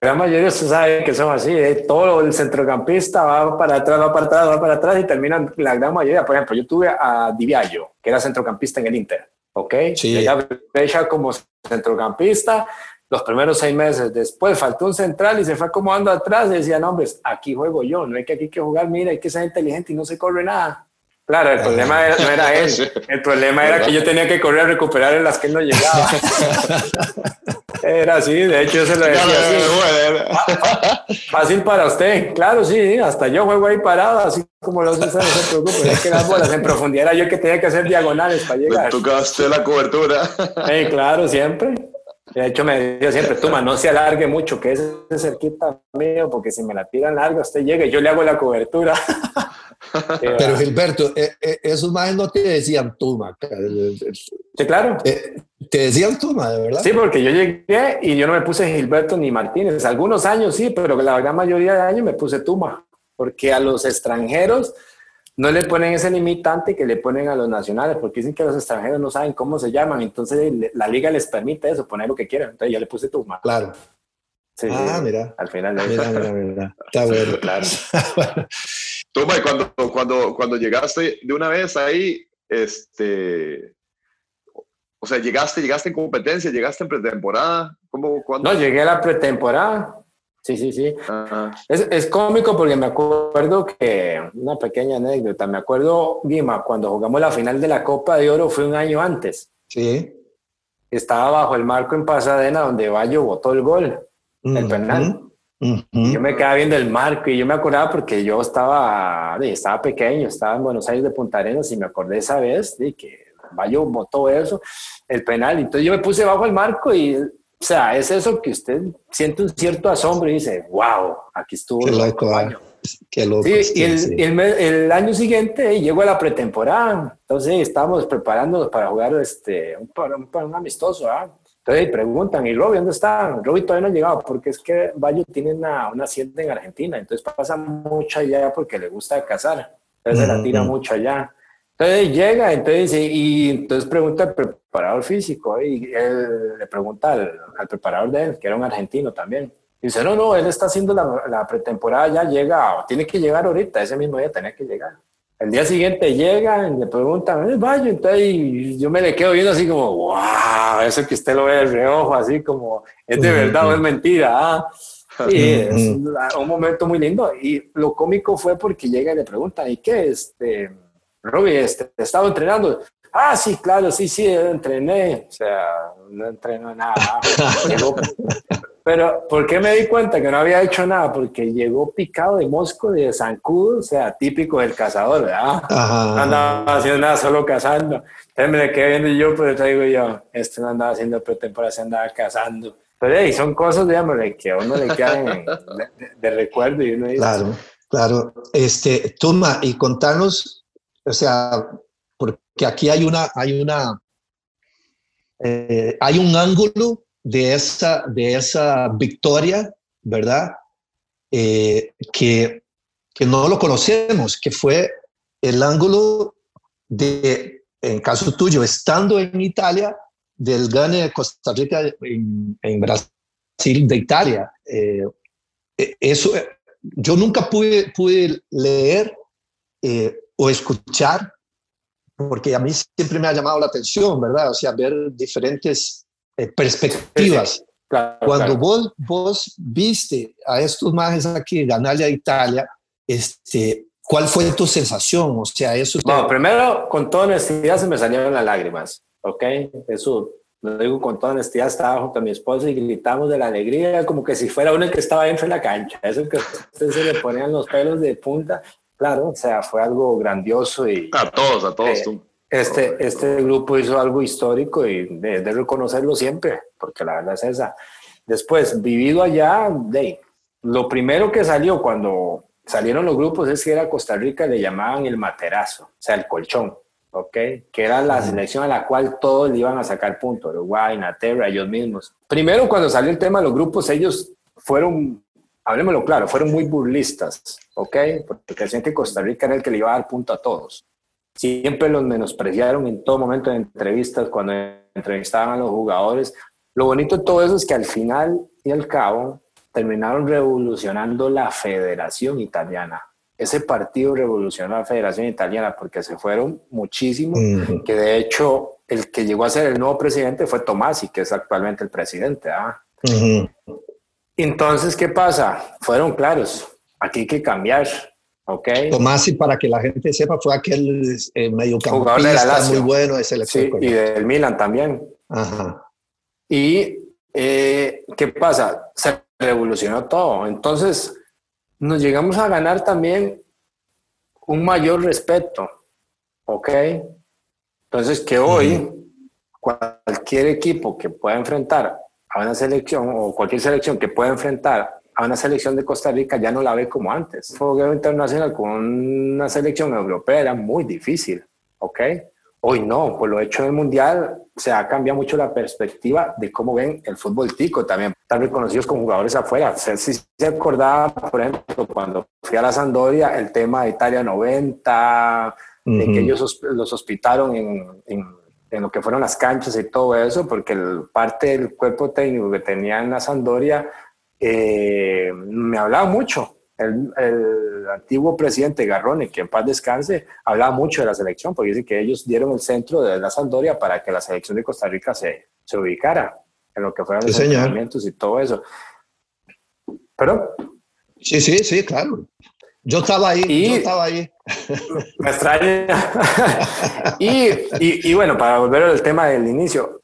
gran mayoría se sabe que son así, ¿eh? todo el centrocampista va para atrás, va para atrás, va para atrás y terminan la gran mayoría. Por ejemplo, yo tuve a Diviaggio, que era centrocampista en el Inter, ¿ok? Sí. Ella fecha como centrocampista los primeros seis meses. Después faltó un central y se fue acomodando atrás y decía, no, hombre, aquí juego yo, no hay que aquí hay que jugar, mira, hay que ser inteligente y no se corre nada. Claro, el problema era, no era él, el problema era que yo tenía que correr a recuperar en las que él no llegaba. Era así, de hecho yo se lo decía así. Fácil para usted, claro, sí, hasta yo juego ahí parado, así como los César, no se preocupe, es que las bolas en profundidad era yo que tenía que hacer diagonales para llegar. Tú gasté la cobertura. Sí, claro, siempre. De hecho, me decía siempre, Tuma, no se alargue mucho, que ese es cerquita mío, porque si me la tiran larga, usted llega y yo le hago la cobertura. Pero Gilberto, eh, eh, esos más no te decían Tuma. Sí, claro. Eh, te decían Tuma, de verdad. Sí, porque yo llegué y yo no me puse Gilberto ni Martínez. Algunos años sí, pero la gran mayoría de años me puse Tuma, porque a los extranjeros no le ponen ese limitante que le ponen a los nacionales, porque dicen que los extranjeros no saben cómo se llaman, entonces la liga les permite eso, poner lo que quieran. Entonces yo le puse Tuma. Claro. Sí, ah, mira. Al final. Mira, mira, mira. Está bueno. Claro. Toma, y cuando, cuando, cuando llegaste de una vez ahí, este, o sea, llegaste, llegaste en competencia, llegaste en pretemporada, ¿cómo, cuándo? No, llegué a la pretemporada. Sí, sí, sí. Es, es, cómico porque me acuerdo que, una pequeña anécdota, me acuerdo, Guima, cuando jugamos la final de la Copa de Oro fue un año antes. Sí. Estaba bajo el marco en Pasadena donde Bayo botó el gol, uh -huh. el penal. Uh -huh. Yo me quedaba viendo el marco y yo me acordaba porque yo estaba, estaba pequeño, estaba en Buenos Aires de Punta Arenas y me acordé esa vez de que Bayo botó eso, el penal. Entonces yo me puse bajo el marco y, o sea, es eso que usted siente un cierto asombro y dice, wow, aquí estuvo. Qué loco, año. Qué loco. Sí, y el, sí. el, el, año siguiente llegó a la pretemporada. Entonces estábamos preparándonos para jugar este, un, un, un amistoso. ¿ah? Entonces preguntan, ¿y Robbie dónde está? Robbie todavía no ha llegado porque es que Bayo tiene una, una hacienda en Argentina. Entonces pasa mucho allá porque le gusta cazar. Entonces mm -hmm. se la tira mucho allá. Entonces llega, entonces dice, y entonces pregunta al preparador físico, y él le pregunta al, al, preparador de él, que era un argentino también. Y dice, no, no, él está haciendo la, la pretemporada, ya llega, tiene que llegar ahorita, ese mismo día tenía que llegar. El día siguiente llega y le preguntan, vaya, entonces yo me le quedo viendo así como, wow, eso que usted lo ve de reojo, así como, es de verdad o es mentira. ¿ah? Sí, es un momento muy lindo. Y lo cómico fue porque llega y le preguntan, ¿y qué? Este, Robbie, este, he estado entrenando. ah, sí, claro, sí, sí, entrené. O sea, no entrenó nada. pero, ¿por qué me di cuenta que no había hecho nada? Porque llegó picado de mosco, de zancudo, o sea, típico del cazador, ¿verdad? No andaba haciendo nada, solo cazando. Entonces me quedé viendo yo, pero te digo yo, este no andaba haciendo pretemporada, se andaba cazando. Pero hey, son cosas, digamos, que a uno le quedan de, recuerdo y uno dice, Claro, claro. Este, Tuma, y contanos, o sea, porque aquí hay una, hay una, eh, hay un ángulo de esa, de esa victoria, ¿verdad? Eh, que, que no lo conocemos, que fue el ángulo de, en caso tuyo, estando en Italia, del gane de Costa Rica en, Brasil de Italia. Eh, eso, yo nunca pude, pude leer o escuchar porque a mí siempre me ha llamado la atención, ¿verdad? O sea, ver diferentes eh, perspectivas. Cuando Vos, vos viste a estos majes aquí ganarle a Italia, este, ¿cuál fue tu sensación? O sea, eso... Bueno, primero, con toda honestidad se me salieron las lágrimas, ¿ok? Eso lo digo con toda honestidad, estaba junto a mi esposa y gritamos de la alegría, como que si fuera uno que estaba dentro de la cancha. Eso que se le ponían los pelos de punta Claro, o sea, fue algo grandioso y... A todos, a todos. Eh, este, este grupo hizo algo histórico y de, reconocerlo siempre, porque la verdad es esa. Después, vivido allá, de, lo primero que salió cuando salieron los grupos es que era Costa Rica, le llamaban el materazo, o sea, el colchón, ¿ok? Que era la selección a la cual todos le iban a sacar puntos, Uruguay, Inglaterra, ellos mismos. Primero, cuando salió el tema de los grupos, ellos fueron hablemoslo claro, fueron muy burlistas, ¿ok? Porque decían que Costa Rica era el que le iba a dar punto a todos. Siempre los menospreciaron en todo momento de entrevistas, cuando entrevistaban a los jugadores. Lo bonito de todo eso es que al final y al cabo terminaron revolucionando la Federación Italiana. Ese partido revolucionó la Federación Italiana porque se fueron muchísimos, que de hecho el que llegó a ser el nuevo presidente fue Tomasi, que es actualmente el presidente. ¿ah? Entonces, ¿qué pasa? Fueron claros, aquí hay que cambiar, ¿ok? Tomasi, para que la gente sepa, fue aquel eh, mediocampista muy bueno de selección. Sí, y del Milan también. Ajá. Y, eh, ¿qué pasa? Se revolucionó todo. Entonces, nos llegamos a ganar también un mayor respeto, ¿ok? Entonces, que hoy cualquier equipo que pueda enfrentar a una selección o cualquier selección que pueda enfrentar a una selección de Costa Rica ya no la ve como antes. Juego internacional con una selección europea era muy difícil, ¿ok? Hoy no, por lo hecho del Mundial se ha cambiado mucho la perspectiva de cómo ven el fútbol tico también. Están reconocidos como jugadores afuera. Si se acordaba, por ejemplo, cuando fui a la Sandoria, el tema de Italia 90, de que ellos los hospitaron en, en en lo que fueron las canchas y todo eso, porque el, parte del cuerpo técnico que tenía en la Sandoria eh, me hablaba mucho. El, el, antiguo presidente Garrone, que en paz descanse, hablaba mucho de la selección, porque dice que ellos dieron el centro de la Sandoria para que la selección de Costa Rica se, se ubicara en lo que fueron los entrenamientos y todo eso. Pero. Sí, sí, sí, claro. Yo estaba ahí, y, yo estaba ahí. Me extraña. y, y, bueno, para volver al tema del inicio,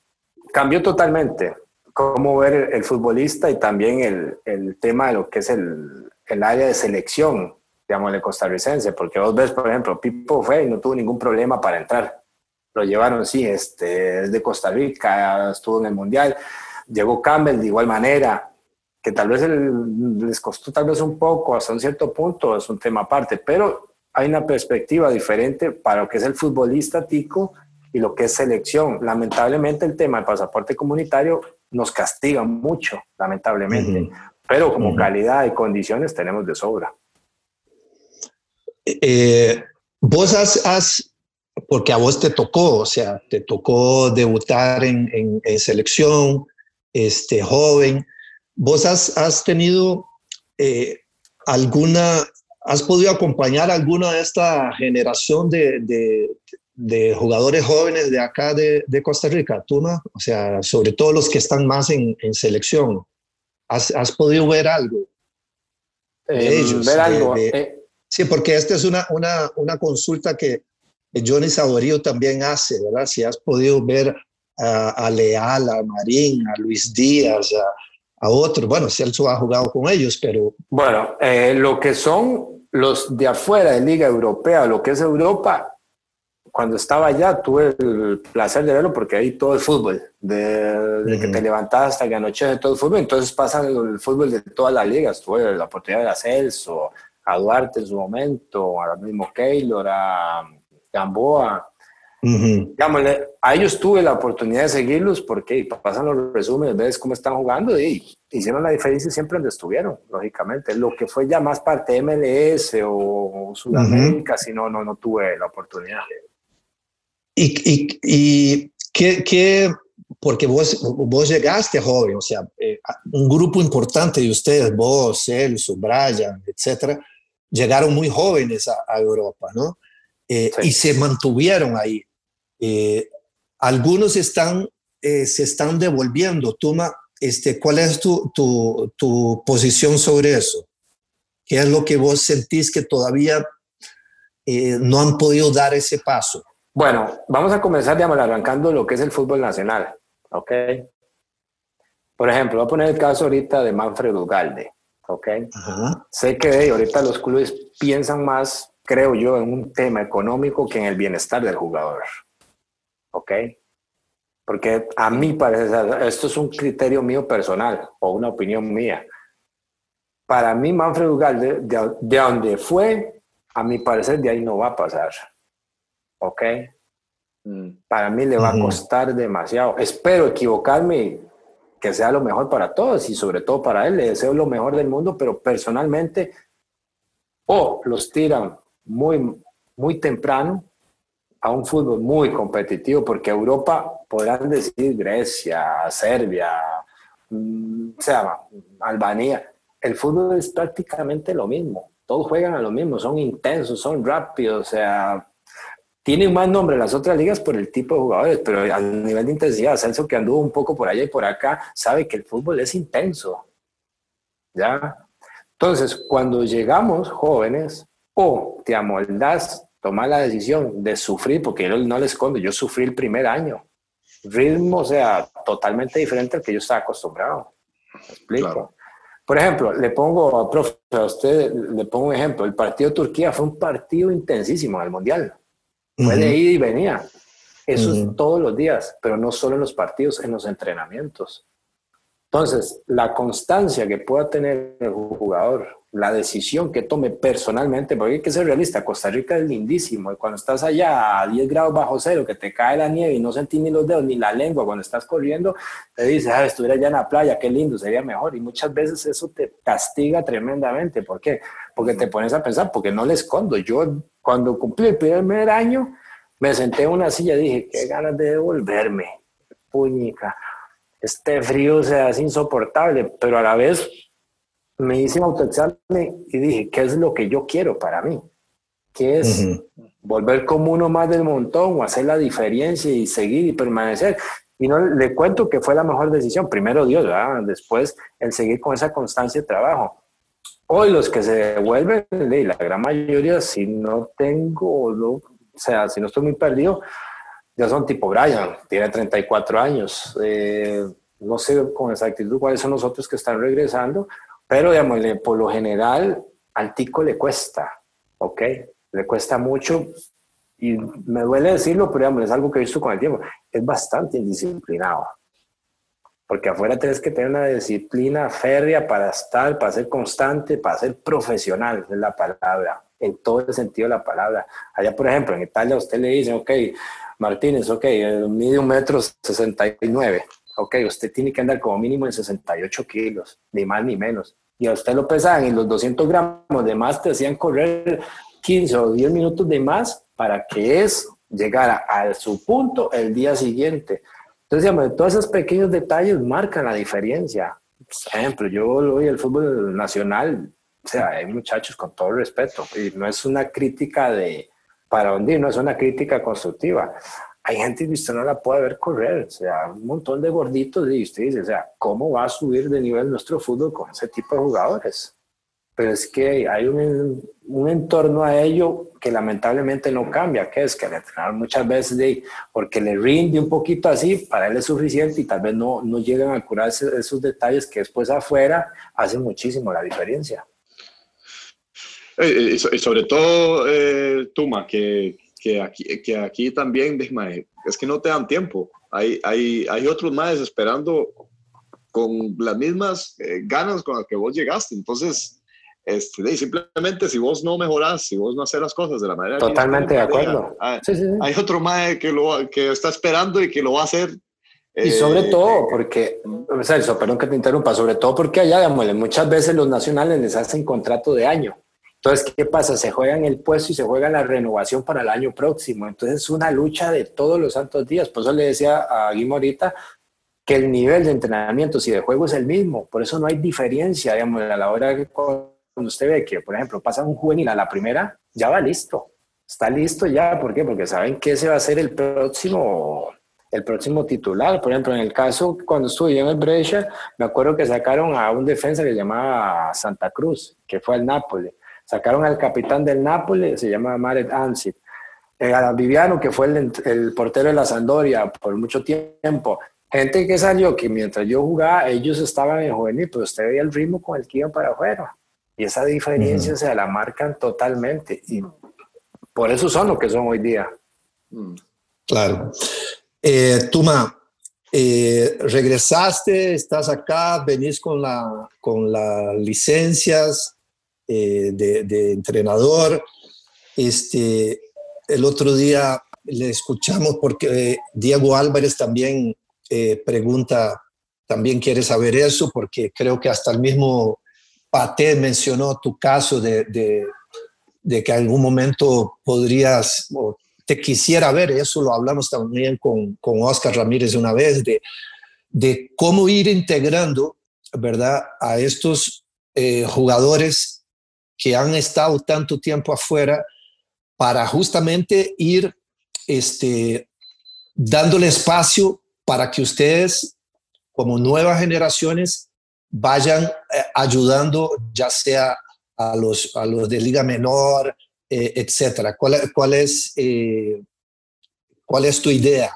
cambió totalmente cómo ver el futbolista y también el, el tema de lo que es el, el, área de selección, digamos, el costarricense, porque vos ves, por ejemplo, Pipo fue y no tuvo ningún problema para entrar. Lo llevaron, sí, este, es de Costa Rica, estuvo en el Mundial. Llegó Campbell de igual manera, que tal vez les costó tal vez un poco hasta un cierto punto, es un tema aparte, pero hay una perspectiva diferente para lo que es el futbolista tico y lo que es selección. Lamentablemente el tema del pasaporte comunitario nos castiga mucho, lamentablemente, pero como calidad y condiciones tenemos de sobra. Eh, vos has, porque a vos te tocó, o sea, te tocó debutar en, en, en selección, este, joven, ¿Vos has, tenido eh, alguna, has podido acompañar alguna de esta generación de, jugadores jóvenes de acá de, Costa Rica, tú, no? O sea, sobre todo los que están más en, selección. ¿Has, podido ver algo? De eh, ellos, ver algo. Eh. sí, porque esta es una, una, una consulta que, Johnny Saborío también hace, ¿verdad? Si has podido ver a, Leal, a Marín, a Luis Díaz, a, a otros, bueno, Celso ha jugado con ellos, pero... Bueno, eh, lo que son los de afuera de Liga Europea, lo que es Europa, cuando estaba allá tuve el placer de verlo porque ahí todo el fútbol, de, que te levantas hasta que anochece todo el fútbol, entonces pasan el, fútbol de todas las ligas, tuve la oportunidad de ver a Celso, a Duarte en su momento, a mismo Keylor, a Gamboa, a ellos tuve la oportunidad de seguirlos porque pasan los resúmenes, ves cómo están jugando y hicieron la diferencia siempre donde estuvieron, lógicamente. Lo que fue ya más parte de MLS o Sudamérica, si no, no, no tuve la oportunidad. ¿Y, y, y qué, qué, porque vos, vos llegaste joven, o sea, eh, un grupo importante de ustedes, vos, Celso, Brian, etcétera, llegaron muy jóvenes a, a Europa, ¿no? Eh, y se mantuvieron ahí. Eh, algunos están, eh, se están devolviendo. Tuma, este, ¿cuál es tu, tu, tu, posición sobre eso? ¿Qué es lo que vos sentís que todavía no han podido dar ese paso? Bueno, vamos a comenzar, digamos, arrancando lo que es el fútbol nacional, ¿ok? Por ejemplo, voy a poner el caso ahorita de Manfred Ugalde, ¿ok? Sé que ahorita los clubes piensan más creo yo, en un tema económico que en el bienestar del jugador. ¿Ok? Porque a mí parece, esto es un criterio mío personal o una opinión mía. Para mí, Manfred Ugalde, de, de donde fue, a mi parecer, de ahí no va a pasar. ¿Ok? Mm. Para mí le va a costar demasiado. Espero equivocarme que sea lo mejor para todos y sobre todo para él. Le deseo lo mejor del mundo, pero personalmente o los tiran muy, muy temprano a un fútbol muy competitivo, porque Europa, podrán decir Grecia, Serbia, mm, o sea, Albania, el fútbol es prácticamente lo mismo, todos juegan a lo mismo, son intensos, son rápidos, o sea, tienen más nombre las otras ligas por el tipo de jugadores, pero a nivel de intensidad, Celso que anduvo un poco por allá y por acá, sabe que el fútbol es intenso, ¿ya? Entonces, cuando llegamos jóvenes, o te amoldas, tomar la decisión de sufrir, porque yo no le escondo, yo sufrí el primer año. Ritmo, o sea, totalmente diferente al que yo estaba acostumbrado. ¿Me explico? Por ejemplo, le pongo, profe, a usted le pongo un ejemplo. El partido de Turquía fue un partido intensísimo en el Mundial. Fue de ida y venía. Eso es todos los días, pero no solo en los partidos, en los entrenamientos. Entonces, la constancia que pueda tener el jugador la decisión que tome personalmente, porque hay que ser realista, Costa Rica es lindísimo, y cuando estás allá a 10 grados bajo cero, que te cae la nieve y no sentís ni los dedos ni la lengua cuando estás corriendo, te dices, ah, estuviera allá en la playa, qué lindo, sería mejor, y muchas veces eso te castiga tremendamente, ¿por qué? Porque te pones a pensar, porque no le escondo, yo cuando cumplí el primer año, me senté en una silla y dije, qué ganas de devolverme, puñica, este frío se hace insoportable, pero a la vez me hice un autoexamen y dije, ¿qué es lo que yo quiero para mí? ¿Qué es volver como uno más del montón o hacer la diferencia y seguir y permanecer? Y no le cuento que fue la mejor decisión. Primero Dios, ¿verdad? después el seguir con esa constancia de trabajo. Hoy los que se devuelven, la gran mayoría, si no tengo, o sea, si no estoy muy perdido, ya son tipo Brian, tiene 34 años. Eh, no sé con exactitud cuáles son los otros que están regresando, pero, digamos, por lo general, al tico le cuesta, ¿ok? Le cuesta mucho y me duele decirlo, pero digamos, es algo que he visto con el tiempo. Es bastante indisciplinado. Porque afuera tienes que tener una disciplina férrea para estar, para ser constante, para ser profesional, es la palabra, en todo el sentido de la palabra. Allá, por ejemplo, en Italia usted le dice, ok, Martínez, ok, mide un metro sesenta y nueve ok, usted tiene que andar como mínimo en 68 kilos, ni más ni menos. Y a usted lo pesaban y los 200 gramos de más te hacían correr 15 o 10 minutos de más para que es llegara a su punto el día siguiente. Entonces, digamos, todos esos pequeños detalles marcan la diferencia. Por ejemplo, yo voy al fútbol nacional, o sea, hay muchachos con todo el respeto, y no es una crítica de para hundir, no es una crítica constructiva hay gente que no la puede ver correr, o sea, un montón de gorditos y usted dice, o sea, ¿cómo va a subir de nivel nuestro fútbol con ese tipo de jugadores? Pero es que hay un, entorno a ello que lamentablemente no cambia, que es que el entrenador muchas veces, porque le rinde un poquito así, para él es suficiente y tal vez no, llegan a curarse esos detalles que después afuera hacen muchísimo la diferencia. Eh, eh, y sobre todo, eh, Tuma, que, que, aquí, que aquí también, es que no te dan tiempo. Hay, hay, hay otros más esperando con las mismas ganas con las que vos llegaste. Entonces, este, simplemente si vos no mejorás, si vos no haces las cosas de la manera Totalmente de acuerdo. Hay, hay otro más que, lo, que está esperando y que lo va a hacer y sobre todo porque, Celso, perdón que te interrumpa, sobre todo porque allá, muchas veces los nacionales les hacen contrato de año. Entonces, ¿qué pasa? Se juega en el puesto y se juega la renovación para el año próximo. Entonces, es una lucha de todos los santos días. Por eso le decía a Guimo ahorita que el nivel de entrenamiento y de juego es el mismo. Por eso no hay diferencia, digamos, a la hora que cuando usted ve que, por ejemplo, pasa un juvenil a la primera, ya va listo. Está listo ya. ¿Por qué? Porque saben que ese va a ser el próximo el próximo titular. Por ejemplo, en el caso cuando estuve en el Brescia, me acuerdo que sacaron a un defensa que se llamaba Santa Cruz, que fue al Nápoles. Sacaron al capitán del Nápoles, se llama Marek Ansip. Eh, a Viviano, que fue el, portero de la Sandoria por mucho tiempo. Gente que salió que mientras yo jugaba, ellos estaban en juvenil, pero usted veía el ritmo con el que iban para afuera. Y esa diferencia se la marcan totalmente. Y por eso son lo que son hoy día. Mm. Claro. Eh, Tuma, eh, regresaste, estás acá, venís con, la, con las licencias, eh, de, entrenador. Este, el otro día le escuchamos porque Diego Álvarez también eh, pregunta, también quiere saber eso, porque creo que hasta el mismo Pate mencionó tu caso de, de, que algún momento podrías, o te quisiera ver, eso lo hablamos también con, con Oscar Ramírez una vez, de, de cómo ir integrando, ¿verdad?, a estos eh, jugadores que han estado tanto tiempo afuera para justamente ir este, dándole espacio para que ustedes, como nuevas generaciones, vayan eh, ayudando, ya sea a los, a los de Liga Menor, eh, etcétera. ¿Cuál, cuál, es, eh, ¿Cuál es tu idea?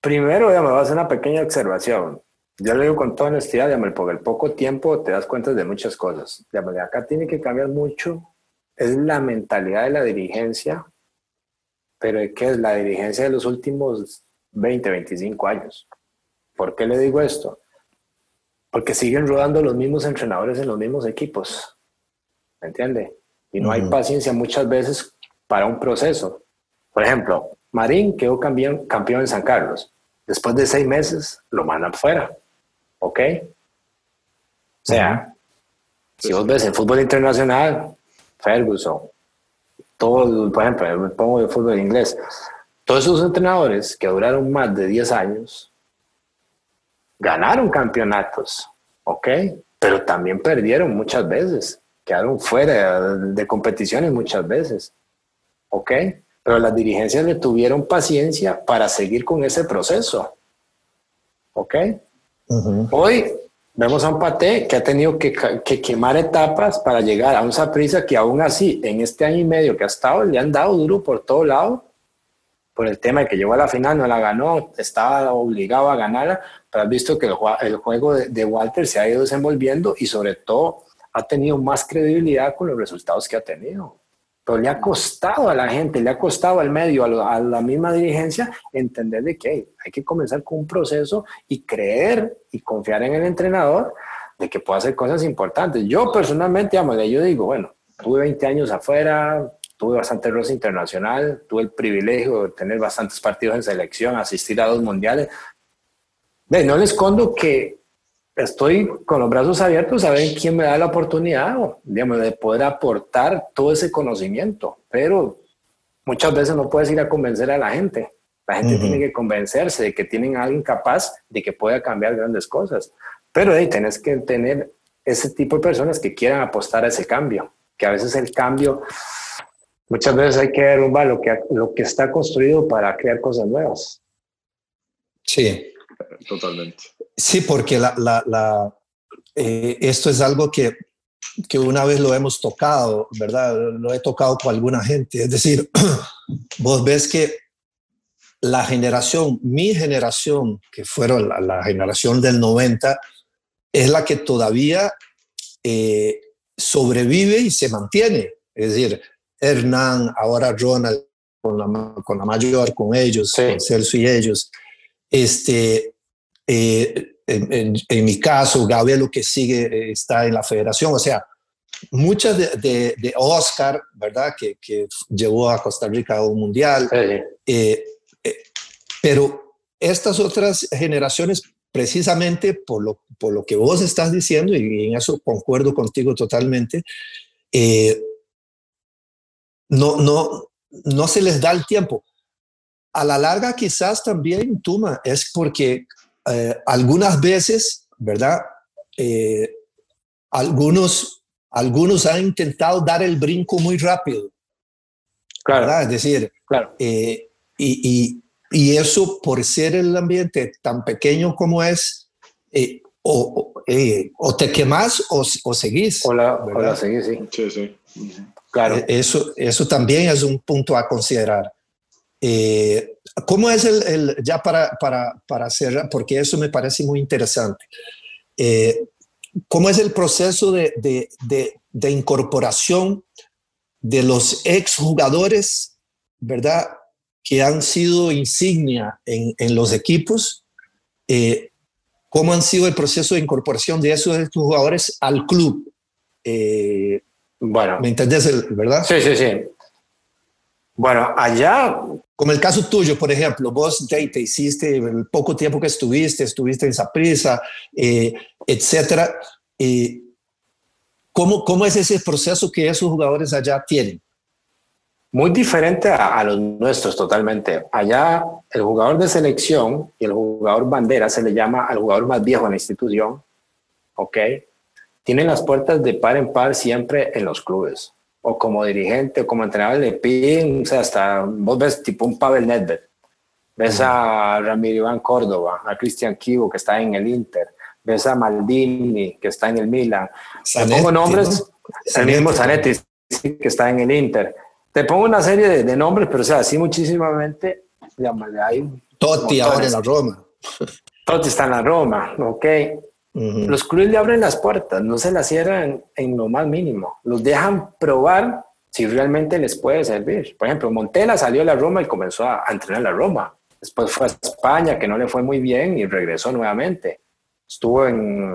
Primero, ya me voy a hacer una pequeña observación. Yo le digo con toda honestidad, digamos, por el poco tiempo te das cuenta de muchas cosas. Digamos, acá tiene que cambiar mucho, es la mentalidad de la dirigencia, pero ¿qué es la dirigencia de los últimos 20, 25 años? ¿Por qué le digo esto? Porque siguen rodando los mismos entrenadores en los mismos equipos, ¿me entiende? Y no hay paciencia muchas veces para un proceso. Por ejemplo, Marín quedó campeón, campeón en San Carlos. Después de seis meses lo mandan fuera ¿Ok? O sea, si vos ves el fútbol internacional, Ferguson, todo, por ejemplo, me pongo de fútbol inglés, todos esos entrenadores que duraron más de 10 años ganaron campeonatos, ¿ok? Pero también perdieron muchas veces, quedaron fuera de competiciones muchas veces, ¿ok? Pero las dirigencias le tuvieron paciencia para seguir con ese proceso, ¿ok? Hoy vemos a un Pate que ha tenido que, quemar etapas para llegar a un Saprisa que aún así, en este año y medio que ha estado, le han dado duro por todo lado, por el tema de que llegó a la final, no la ganó, estaba obligado a ganarla, pero has visto que el, juego de Walter se ha ido desenvolviendo y sobre todo ha tenido más credibilidad con los resultados que ha tenido pero le ha costado a la gente, le ha costado al medio, a, la misma dirigencia, entender de que hay que comenzar con un proceso y creer y confiar en el entrenador de que puede hacer cosas importantes. Yo personalmente, yo digo, bueno, tuve 20 años afuera, tuve bastante rosa internacional, tuve el privilegio de tener bastantes partidos en selección, asistir a dos mundiales. no le escondo que estoy con los brazos abiertos a ver quién me da la oportunidad, digamos, de poder aportar todo ese conocimiento. Pero muchas veces no puedes ir a convencer a la gente. La gente tiene que convencerse de que tienen a alguien capaz de que pueda cambiar grandes cosas. Pero ahí tenés que tener ese tipo de personas que quieran apostar a ese cambio, que a veces el cambio, muchas veces hay que derrumbar lo que, lo que está construido para crear cosas nuevas. Sí, totalmente. Sí, porque la, la, la, eh, esto es algo que que una vez lo hemos tocado, ¿verdad? Lo he tocado con alguna gente. Es decir, vos ves que la generación, mi generación, que fueron la, generación del 90, es la que todavía eh, sobrevive y se mantiene. Es decir, Hernán, ahora Ronald, con la, con la mayor, con ellos, con Celso y ellos. Este, eh, en, mi caso, Gabelo que sigue, eh, está en la federación, o sea, muchas de, Oscar, ¿verdad? Que, que, llevó a Costa Rica a un mundial, eh, eh, pero estas otras generaciones, precisamente por lo, por lo que vos estás diciendo, y en eso concuerdo contigo totalmente, no, no, no se les da el tiempo. A la larga quizás también, Tuma, es porque eh, algunas veces, ¿verdad? Eh, algunos, algunos han intentado dar el brinco muy rápido. Claro. Es decir, claro. Eh, y, y, eso por ser el ambiente tan pequeño como es, o, o, te quemas o, o seguís. O la, o la seguís, sí. Sí, sí. Claro. Eso, eso también es un punto a considerar. Eh, ¿Cómo es el, ya para, para, para, cerrar, porque eso me parece muy interesante, eh, cómo es el proceso de, de, de, incorporación de los exjugadores, ¿verdad? Que han sido insignia en, en los equipos. Eh, ¿Cómo han sido el proceso de incorporación de esos jugadores al club? bueno, ¿me entendés, verdad? Sí, sí, sí. Bueno, allá... Como el caso tuyo, por ejemplo, vos te, te hiciste el poco tiempo que estuviste, estuviste en Saprisa, eh, etcétera. Eh, ¿cómo, ¿Cómo es ese proceso que esos jugadores allá tienen? Muy diferente a, a, los nuestros totalmente. Allá el jugador de selección y el jugador bandera se le llama al jugador más viejo en la institución, ¿ok? Tienen las puertas de par en par siempre en los clubes o como dirigente o como entrenador de pin, o sea, hasta vos ves tipo un Pavel Nedved, ves a Ramiro Iván Córdoba, a Cristian Kivo que está en el Inter, ves a Maldini que está en el Milan, te pongo nombres, el mismo Zanetti que está en el Inter, te pongo una serie de, nombres, pero o sea, así muchísimamente, hay Totti ahora en la Roma. Totti está en la Roma, ok. Los clubes le abren las puertas, no se las cierran en lo más mínimo. Los dejan probar si realmente les puede servir. Por ejemplo, Montela salió de la Roma y comenzó a, entrenar en la Roma. Después fue a España, que no le fue muy bien, y regresó nuevamente. Estuvo en,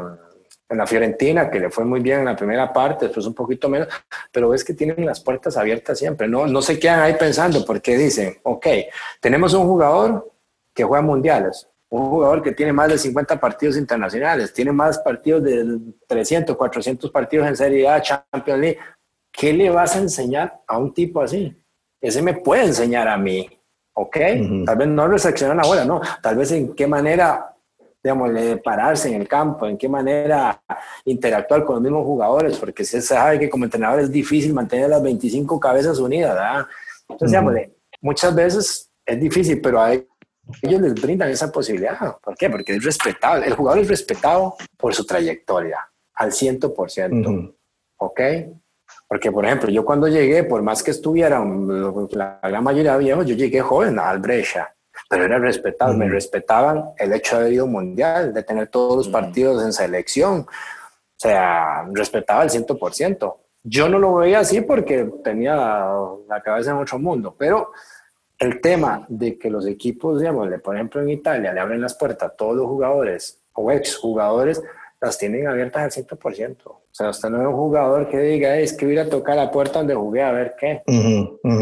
la Fiorentina, que le fue muy bien en la primera parte, después un poquito menos, pero ves que tienen las puertas abiertas siempre. No, no se quedan ahí pensando porque dicen, ok, tenemos un jugador que juega mundiales, un jugador que tiene más de 50 partidos internacionales, tiene más partidos de 300, 400 partidos en Serie A, Champions League. ¿Qué le vas a enseñar a un tipo así? Ese me puede enseñar a mí, ¿ok? Tal vez no recepcionar la bola, no. Tal vez en qué manera, digamos, pararse en el campo, en qué manera interactuar con los mismos jugadores, porque se sabe que como entrenador es difícil mantener las 25 cabezas unidas, ¿verdad? Entonces, digamos, muchas veces es difícil, pero hay ellos les brindan esa posibilidad. ¿Por qué? Porque es respetado. El jugador es respetado por su trayectoria, al 100%. ¿Ok? Porque, por ejemplo, yo cuando llegué, por más que estuvieran la gran mayoría de viejos, yo llegué joven al Brescia, pero era respetado. Me respetaban el hecho de haber ido mundial, de tener todos los partidos en selección. O sea, respetaba al 100%. Yo no lo veía así porque tenía la cabeza en otro mundo, pero el tema de que los equipos, digamos, por ejemplo en Italia, le abren las puertas a todos los jugadores o ex jugadores, las tienen abiertas al 100%. O sea, usted no es un jugador que diga, es que voy a tocar la puerta donde jugué a ver qué.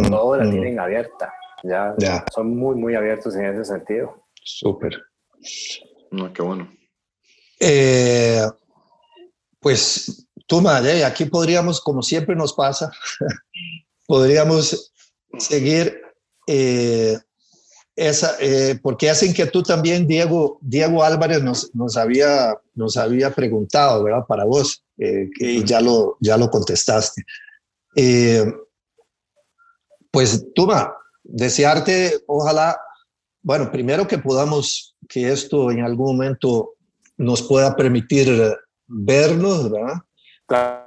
Todos la tienen abierta. Ya, son muy, muy abiertos en ese sentido. Súper. No, qué bueno. Eh, pues, tú, madre, aquí podríamos, como siempre nos pasa, podríamos seguir eh, esa, eh, porque hacen que tú también, Diego, Diego Álvarez nos, nos, había, nos había preguntado, ¿verdad? Para vos, eh, que ya lo, ya lo contestaste. pues, Tuma, desearte, ojalá, bueno, primero que podamos, que esto en algún momento nos pueda permitir vernos, ¿verdad?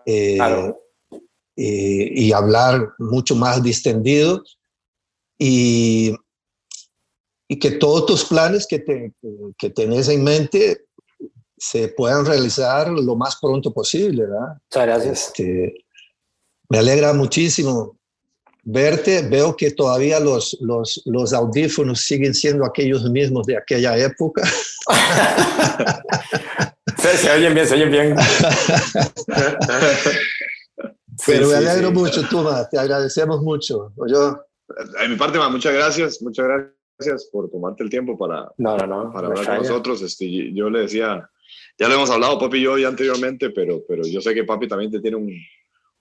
eh, claro. y, y hablar mucho más distendido y, y que todos tus planes que, te, que tenés en mente se puedan realizar lo más pronto posible, ¿verdad? Muchas gracias. Este, me alegra muchísimo verte. Veo que todavía los, los, los audífonos siguen siendo aquellos mismos de aquella época. se, se oyen bien, se oyen bien. Pero Sí, me sí, alegro sí. mucho, Tuma. Te agradecemos mucho. Yo, De mi parte, ma, muchas gracias, muchas gracias por tomarte el tiempo para, No, no, no. para hablar con nosotros. Este, yo le decía, ya lo hemos hablado, papi y yo ya anteriormente, pero, pero yo sé que papi también te tiene un,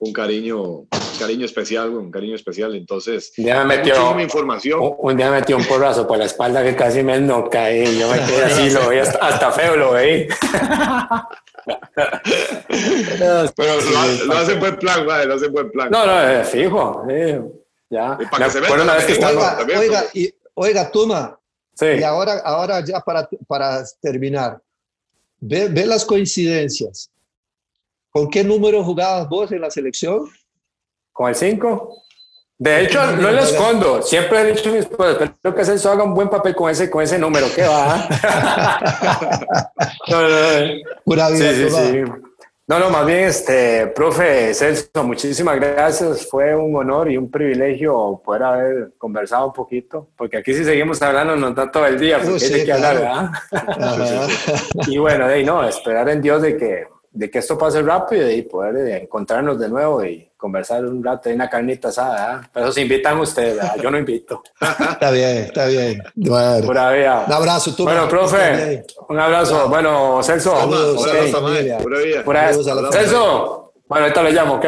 un cariño, un cariño especial, un cariño especial. Entonces, Un día me metió, información. un, un día me metió un porrazo por la espalda que casi me noca y yo me quedé así, lo veía hasta, hasta feo, lo veí. Pero lo, lo hace en buen plan, ma, lo hace en buen plan. No, no, eh, fijo. eh, ya. Y para que se una vez que oiga, oiga, y, oiga, Tuma. Sí. Y ahora, ahora ya para, para terminar, ve, ve las coincidencias. ¿Con qué número jugabas vos en la selección? ¿Con el 5? De hecho, no lo escondo. Siempre he dicho a mi esposa, espero que Celso haga un buen papel con ese, con ese número. ¿Qué va? no, no, no. Pura vida, Sí, sí, sí. No, no, más bien, este, profe Celso, muchísimas gracias. Fue un honor y un privilegio poder haber conversado un poquito, porque aquí si seguimos hablando nos da todo el día, porque Oh, sí, hay que hablar. ¿verdad? Y bueno, de no, esperar en Dios de que, de que esto pase rápido y poder eh, encontrarnos de nuevo y conversar un rato en una carnita asada. ¿verdad? Pero se invitan ustedes, ¿verdad? yo no invito. Está bien, está bien. Bueno, Pura vida. un abrazo, Tuma. Bueno, profe, un abrazo. Bueno, Celso. Saludos, ok. saludos. Pura vida. Pura- Saludos a la Celso. Bueno, ahorita le llamo, ok.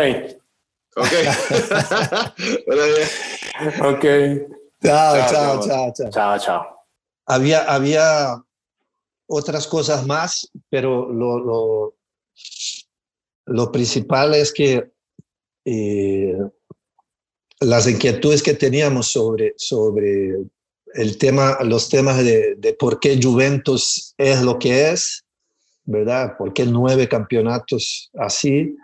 Ok. Pura vida. Ok. Chao, Chao, chao, chao. chao, chao. Chao, chao. Había, había otras cosas más, pero lo, lo, lo principal es que eh, las inquietudes que teníamos sobre, sobre el tema, los temas de, de por qué Juventus es lo que es, ¿verdad? ¿Por qué nueve campeonatos así?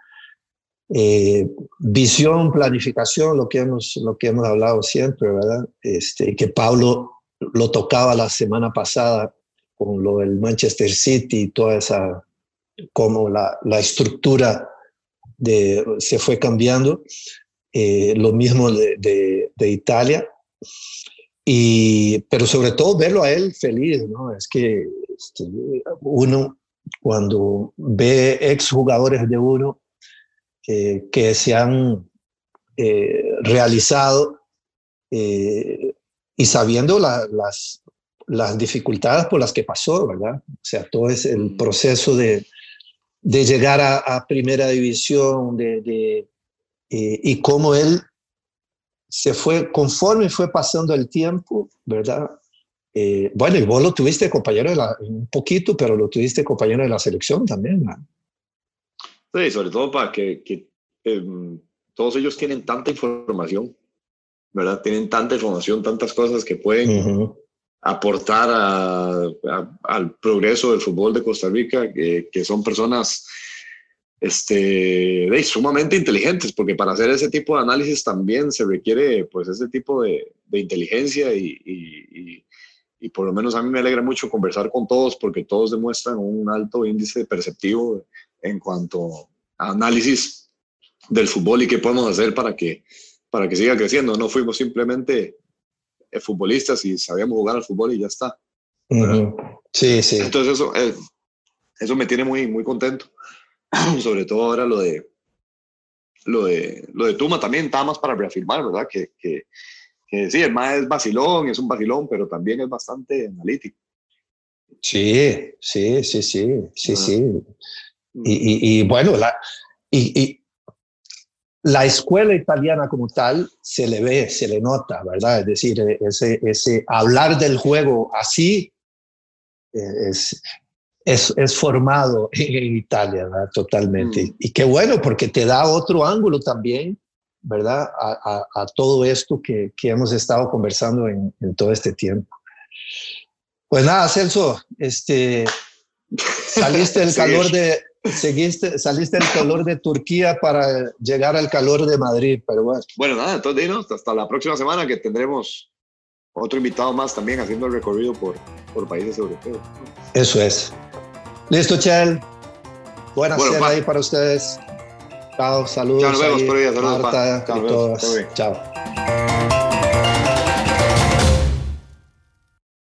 Eh, visión, planificación, lo que hemos, lo que hemos hablado siempre, ¿verdad? Este, que Pablo lo tocaba la semana pasada con lo del Manchester City y toda esa, como la, la estructura de, se fue cambiando. Eh, lo mismo de, de, de Italia. Y, pero sobre todo verlo a él feliz, ¿no? Es que este, uno, cuando ve exjugadores de uno eh, que se han eh, realizado eh, y sabiendo la, las, las dificultades por las que pasó, ¿verdad? O sea, todo es el proceso de, de llegar a, a, primera división de, de eh, y cómo él se fue, conforme fue pasando el tiempo, ¿verdad? Eh, bueno, y vos lo tuviste compañero de la, un poquito, pero lo tuviste compañero de la selección también, ¿no? Sí, sobre todo para que, que eh, todos ellos tienen tanta información, ¿verdad? Tienen tanta información, tantas cosas que pueden uh -huh. Aportar a, a, al progreso del fútbol de Costa Rica, que, que son personas este, sumamente inteligentes, porque para hacer ese tipo de análisis también se requiere pues ese tipo de, de inteligencia y, y, y, y, por lo menos a mí me alegra mucho conversar con todos porque todos demuestran un alto índice perceptivo en cuanto a análisis del fútbol y qué podemos hacer para que, para que siga creciendo. No fuimos simplemente futbolistas y sabíamos jugar al fútbol y ya está. Uh -huh. Sí, sí. Entonces eso, eh, eso me tiene muy, muy contento. sobre todo ahora lo de lo de lo de Tuma también está más para reafirmar, ¿verdad? Que, que, que sí, el más es vacilón, es un vacilón, pero también es bastante analítico. Sí, sí, sí, sí, sí, ah. sí. Y, y, y, bueno, la, y, y, la escuela italiana como tal se le ve, se le nota, ¿verdad? Es decir, ese, ese hablar del juego así es, es, es, formado en Italia, ¿verdad? Totalmente. Mm. Y qué bueno, porque te da otro ángulo también, ¿verdad? A, a, a todo esto que, que, hemos estado conversando en, en, todo este tiempo. Pues nada, Celso, este, saliste del calor de seguiste, saliste del calor de Turquía para llegar al calor de Madrid, pero bueno. Bueno, nada, entonces dinos, hasta la próxima semana que tendremos otro invitado más también haciendo el recorrido por, por países europeos. Eso es. Listo, Chel. Buenas bueno, ahí para ustedes. Chao, saludos. Chao, nos vemos ahí, por ahí. Saludos, Marta, y todas. Chao.